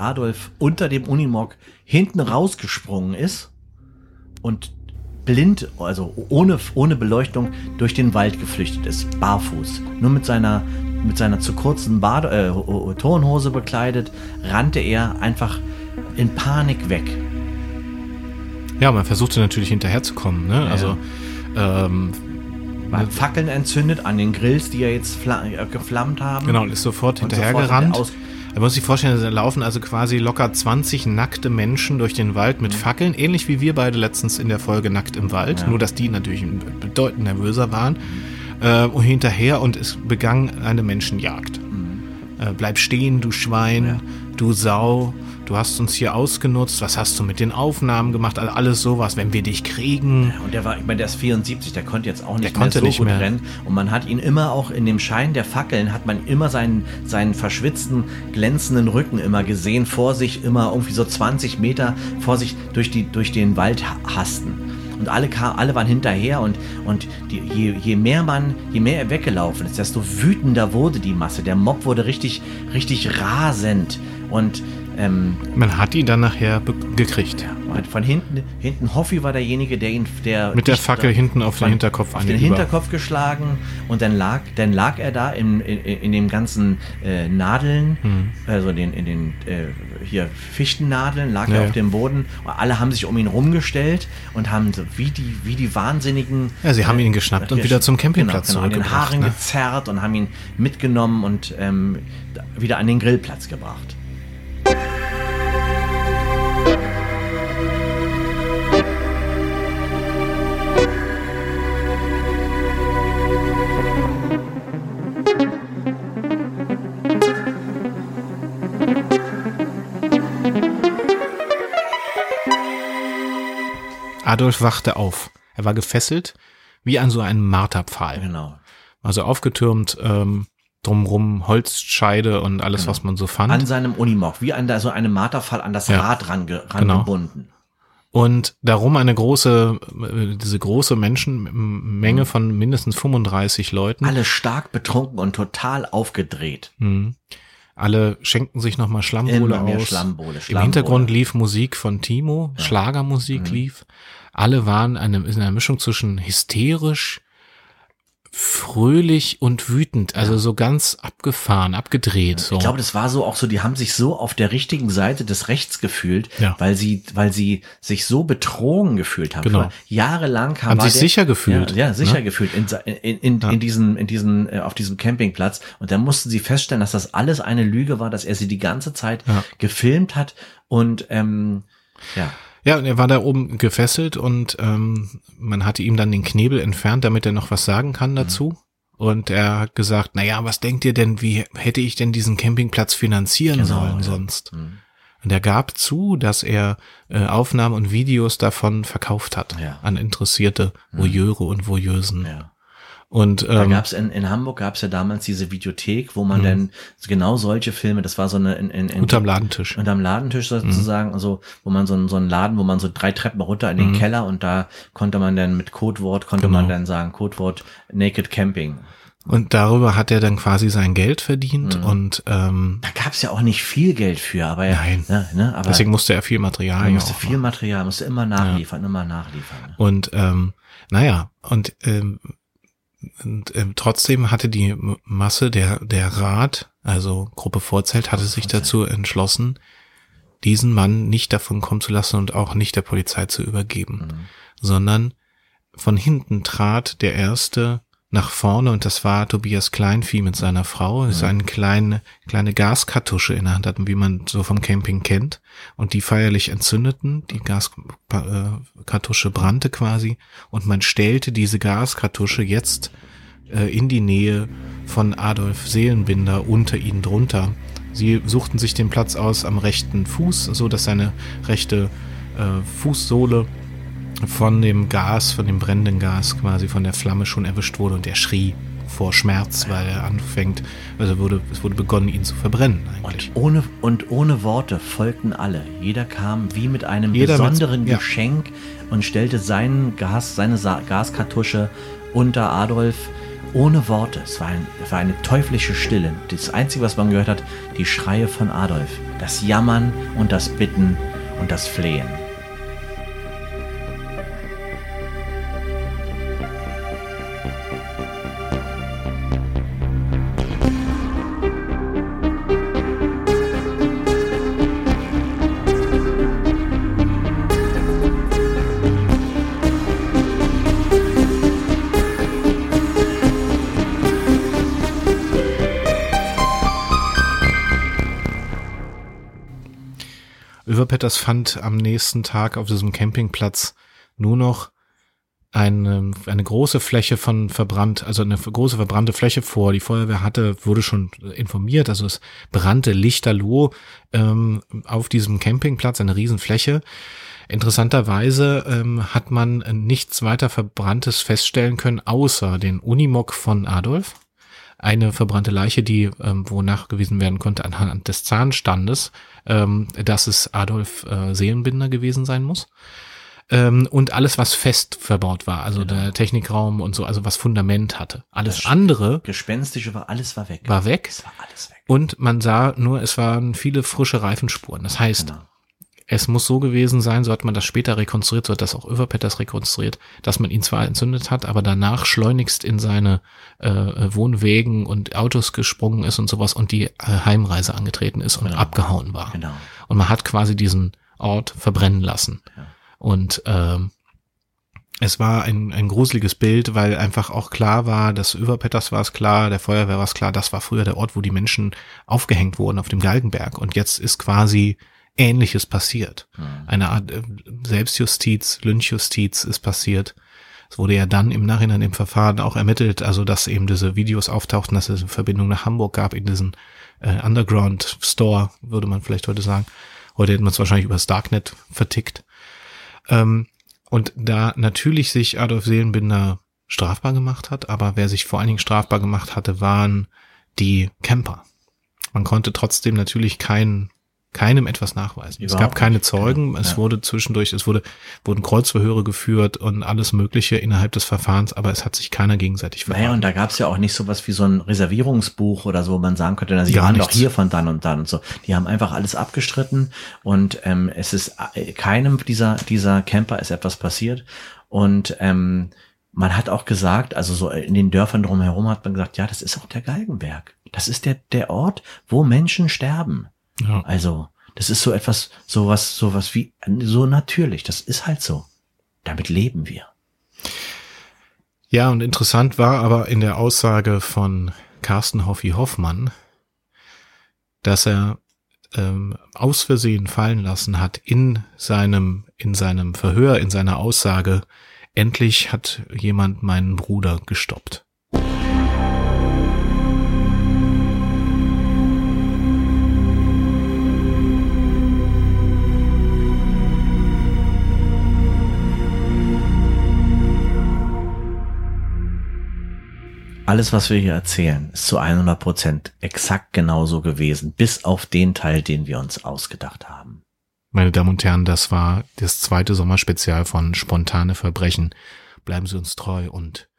Adolf unter dem Unimog hinten rausgesprungen ist und blind, also ohne, ohne Beleuchtung, durch den Wald geflüchtet ist, barfuß. Nur mit seiner, mit seiner zu kurzen Bade, äh, Ho- Ho- Turnhose bekleidet, rannte er einfach in Panik weg. Ja, man versuchte natürlich hinterherzukommen. Ne? Also ähm, Man hat Fackeln entzündet an den Grills, die ja jetzt äh, geflammt haben. genau, und ist sofort hinterhergerannt. sofort Er muss sich vorstellen, da laufen also quasi locker 20 nackte Menschen durch den Wald Mhm. mit Fackeln, ähnlich wie wir beide letztens in der Folge Nackt im Wald, nur dass die natürlich bedeutend nervöser waren. Äh, und hinterher und es begann eine Menschenjagd. Äh, bleib stehen, du Schwein. Ja. du Sau, du hast uns hier ausgenutzt, was hast du mit den Aufnahmen gemacht, also alles sowas, wenn wir dich kriegen. Und der war, ich meine, der ist 74, der konnte jetzt auch nicht Der konnte mehr so nicht gut mehr. rennen. Und man hat ihn immer auch in dem Schein der Fackeln, hat man immer seinen, seinen verschwitzten, glänzenden Rücken immer gesehen, vor sich immer irgendwie so 20 Meter vor sich durch, die, durch den Wald ha- hasten. Und alle, kam, alle waren hinterher und, und die, je, je mehr man, je mehr er weggelaufen ist, desto wütender wurde die Masse. Der Mob wurde richtig, richtig rasend. Und ähm, Man hat ihn dann nachher gekriegt. und Von hinten, hinten Hoffi war derjenige, der ihn, der Mit der Fackel hinten auf den Hinterkopf auf den über. Hinterkopf geschlagen und dann lag, dann lag er da in, in, in dem ganzen äh, Nadeln, Hm. also den, in den äh, hier Fichtennadeln, lag Ja, er ja. auf dem Boden. Und alle haben sich um ihn rumgestellt und haben so wie die, wie die Wahnsinnigen. Ja, sie haben ihn geschnappt und wieder zum Campingplatz genau, genau, an den zurückgebracht, Haaren ne? gezerrt und haben ihn mitgenommen und ähm, wieder an den Grillplatz gebracht. Adolf wachte auf. Er war gefesselt wie an so einem Marterpfahl. Genau. Also aufgetürmt, ähm, drumrum Holzscheide und alles, Genau. was man so fand. An seinem Unimog, wie an der, so einem Marterfall an das Ja. Rad range, Genau. rangebunden. und darum eine große, äh, diese große Menschenmenge von mindestens 35 Leuten. Alle stark betrunken und total aufgedreht. Mhm. Alle schenken sich nochmal Schlammbohle aus. Schlammbowle, Im Schlammbowle. Hintergrund lief Musik von Timo, Schlagermusik Mhm. lief. Alle waren eine, in einer Mischung zwischen hysterisch, fröhlich und wütend. Also so ganz abgefahren, abgedreht. So. Ich glaube, das war so auch so, die haben sich so auf der richtigen Seite des Rechts gefühlt, Ja. weil sie, weil sie sich so betrogen gefühlt haben. Genau. Jahrelang haben, Haben sich sicher gefühlt, Ja, ja sicher ne? gefühlt in, in, in, in diesen, in diesen, äh, auf diesem Campingplatz. Und dann mussten sie feststellen, dass das alles eine Lüge war, dass er sie die ganze Zeit Ja. gefilmt hat und ähm, ja. Ja, und er war da oben gefesselt und ähm, man hatte ihm dann den Knebel entfernt, damit er noch was sagen kann dazu. Und er hat gesagt, na ja, was denkt ihr denn, wie hätte ich denn diesen Campingplatz finanzieren Genau, sollen ja. sonst? Mhm. Und er gab zu, dass er äh, Aufnahmen und Videos davon verkauft hat Ja. an interessierte Voyeure und Voyeusen. ja. Und Da ähm, gab's in, in Hamburg gab's ja damals diese Videothek, wo man Mhm. dann genau solche Filme, das war so eine in, in, in unterm Ladentisch. unterm Ladentisch sozusagen, also wo man so, so einen Laden, wo man so drei Treppen runter in den Keller und da konnte man dann mit Codewort, konnte Genau. man dann sagen, Codewort Naked Camping. Und darüber hat er dann quasi sein Geld verdient Mhm. und ähm, Da gab's ja auch nicht viel Geld für, aber ja, Nein. ne, ne, aber deswegen musste er viel Material ja musste viel Material, musste immer nachliefern, immer nachliefern. Ne? Und ähm, naja, und, ähm, und ähm, trotzdem hatte die Masse, der, der Rat, also Gruppe Vorzelt, hatte sich Vorzelt. dazu entschlossen, diesen Mann nicht davon kommen zu lassen und auch nicht der Polizei zu übergeben, Mhm. sondern von hinten trat der erste nach vorne und das war Tobias Kleinvieh mit seiner Frau, die so eine kleine, kleine Gaskartusche in der Hand hatten, wie man so vom Camping kennt. Und die feierlich entzündeten, die Gaskartusche brannte quasi. Und man stellte diese Gaskartusche jetzt äh, in die Nähe von Adolf Seelenbinder unter ihnen drunter. Sie suchten sich den Platz aus am rechten Fuß, so dass seine rechte äh, Fußsohle von dem Gas, von dem brennenden Gas quasi von der Flamme schon erwischt wurde und er schrie vor Schmerz, weil er anfängt, also wurde, es wurde begonnen, ihn zu verbrennen eigentlich. Und ohne, und ohne Worte folgten alle. Jeder kam wie mit einem Jeder mit- besonderen ja. Geschenk und stellte seinen Gas, seine Sa Gaskartusche unter Adolf ohne Worte. Es war, ein, es war eine teuflische Stille. Das Einzige, was man gehört hat, die Schreie von Adolf. Das Jammern und das Bitten und das Flehen. Överpetters fand am nächsten Tag auf diesem Campingplatz nur noch eine, eine große Fläche von verbrannt, also eine große verbrannte Fläche vor. Die Feuerwehr hatte, wurde schon informiert, also es brannte lichterloh ähm, auf diesem Campingplatz, eine Riesenfläche. Interessanterweise ähm, hat man nichts weiter Verbranntes feststellen können, außer den Unimog von Adolf. Eine verbrannte Leiche, die, ähm, wo nachgewiesen werden konnte anhand des Zahnstandes, ähm, dass es Adolf äh, Seelenbinder gewesen sein muss ähm, und alles, was fest verbaut war, also genau. der Technikraum und so, also was Fundament hatte. Alles das andere. Gespenstische war, alles war weg. War weg. Es war alles weg. Und man sah nur, es waren viele frische Reifenspuren. Das heißt, genau. Es muss so gewesen sein, so hat man das später rekonstruiert, so hat das auch Överpetters rekonstruiert, dass man ihn zwar entzündet hat, aber danach schleunigst in seine äh, Wohnwegen und Autos gesprungen ist und sowas und die äh, Heimreise angetreten ist und genau. abgehauen war. Genau. Und man hat quasi diesen Ort verbrennen lassen. Ja. Und ähm, es war ein, ein gruseliges Bild, weil einfach auch klar war, dass über Petters war es klar, der Feuerwehr war es klar, das war früher der Ort, wo die Menschen aufgehängt wurden auf dem Galgenberg. Und jetzt ist quasi Ähnliches passiert. Mhm. Eine Art äh, Selbstjustiz, Lynchjustiz ist passiert. Es wurde ja dann im Nachhinein im Verfahren auch ermittelt, also dass eben diese Videos auftauchten, dass es eine Verbindung nach Hamburg gab in diesen äh, Underground Store, würde man vielleicht heute sagen. Heute hätte man es wahrscheinlich übers Darknet vertickt. Ähm, und da natürlich sich Adolf Seelenbinder strafbar gemacht hat, aber wer sich vor allen Dingen strafbar gemacht hatte, waren die Camper. Man konnte trotzdem natürlich keinen keinem etwas nachweisen. Überhaupt es gab keine Zeugen, es ja. wurde zwischendurch, es wurde, wurden Kreuzverhöre geführt und alles Mögliche innerhalb des Verfahrens, aber es hat sich keiner gegenseitig verraten. Naja, und da gab es ja auch nicht sowas wie so ein Reservierungsbuch oder so, wo man sagen könnte, na, sie Gar waren nichts. doch hier von dann und dann und so. Die haben einfach alles abgestritten und ähm, es ist äh, keinem dieser, dieser Camper ist etwas passiert und ähm, man hat auch gesagt, also so in den Dörfern drumherum hat man gesagt, ja, das ist auch der Galgenberg. Das ist der, der Ort, wo Menschen sterben. Ja. Also, das ist so etwas, sowas, sowas wie, so natürlich. Das ist halt so. Damit leben wir. Ja, und interessant war aber in der Aussage von Carsten Hoffi Hoffmann, dass er ähm, aus Versehen fallen lassen hat in seinem, in seinem Verhör, in seiner Aussage, endlich hat jemand meinen Bruder gestoppt. Alles, was wir hier erzählen, ist zu 100 Prozent exakt genauso gewesen, bis auf den Teil, den wir uns ausgedacht haben. Meine Damen und Herren, das war das zweite Sommerspezial von Spontane Verbrechen. Bleiben Sie uns treu und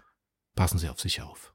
passen Sie auf sich auf.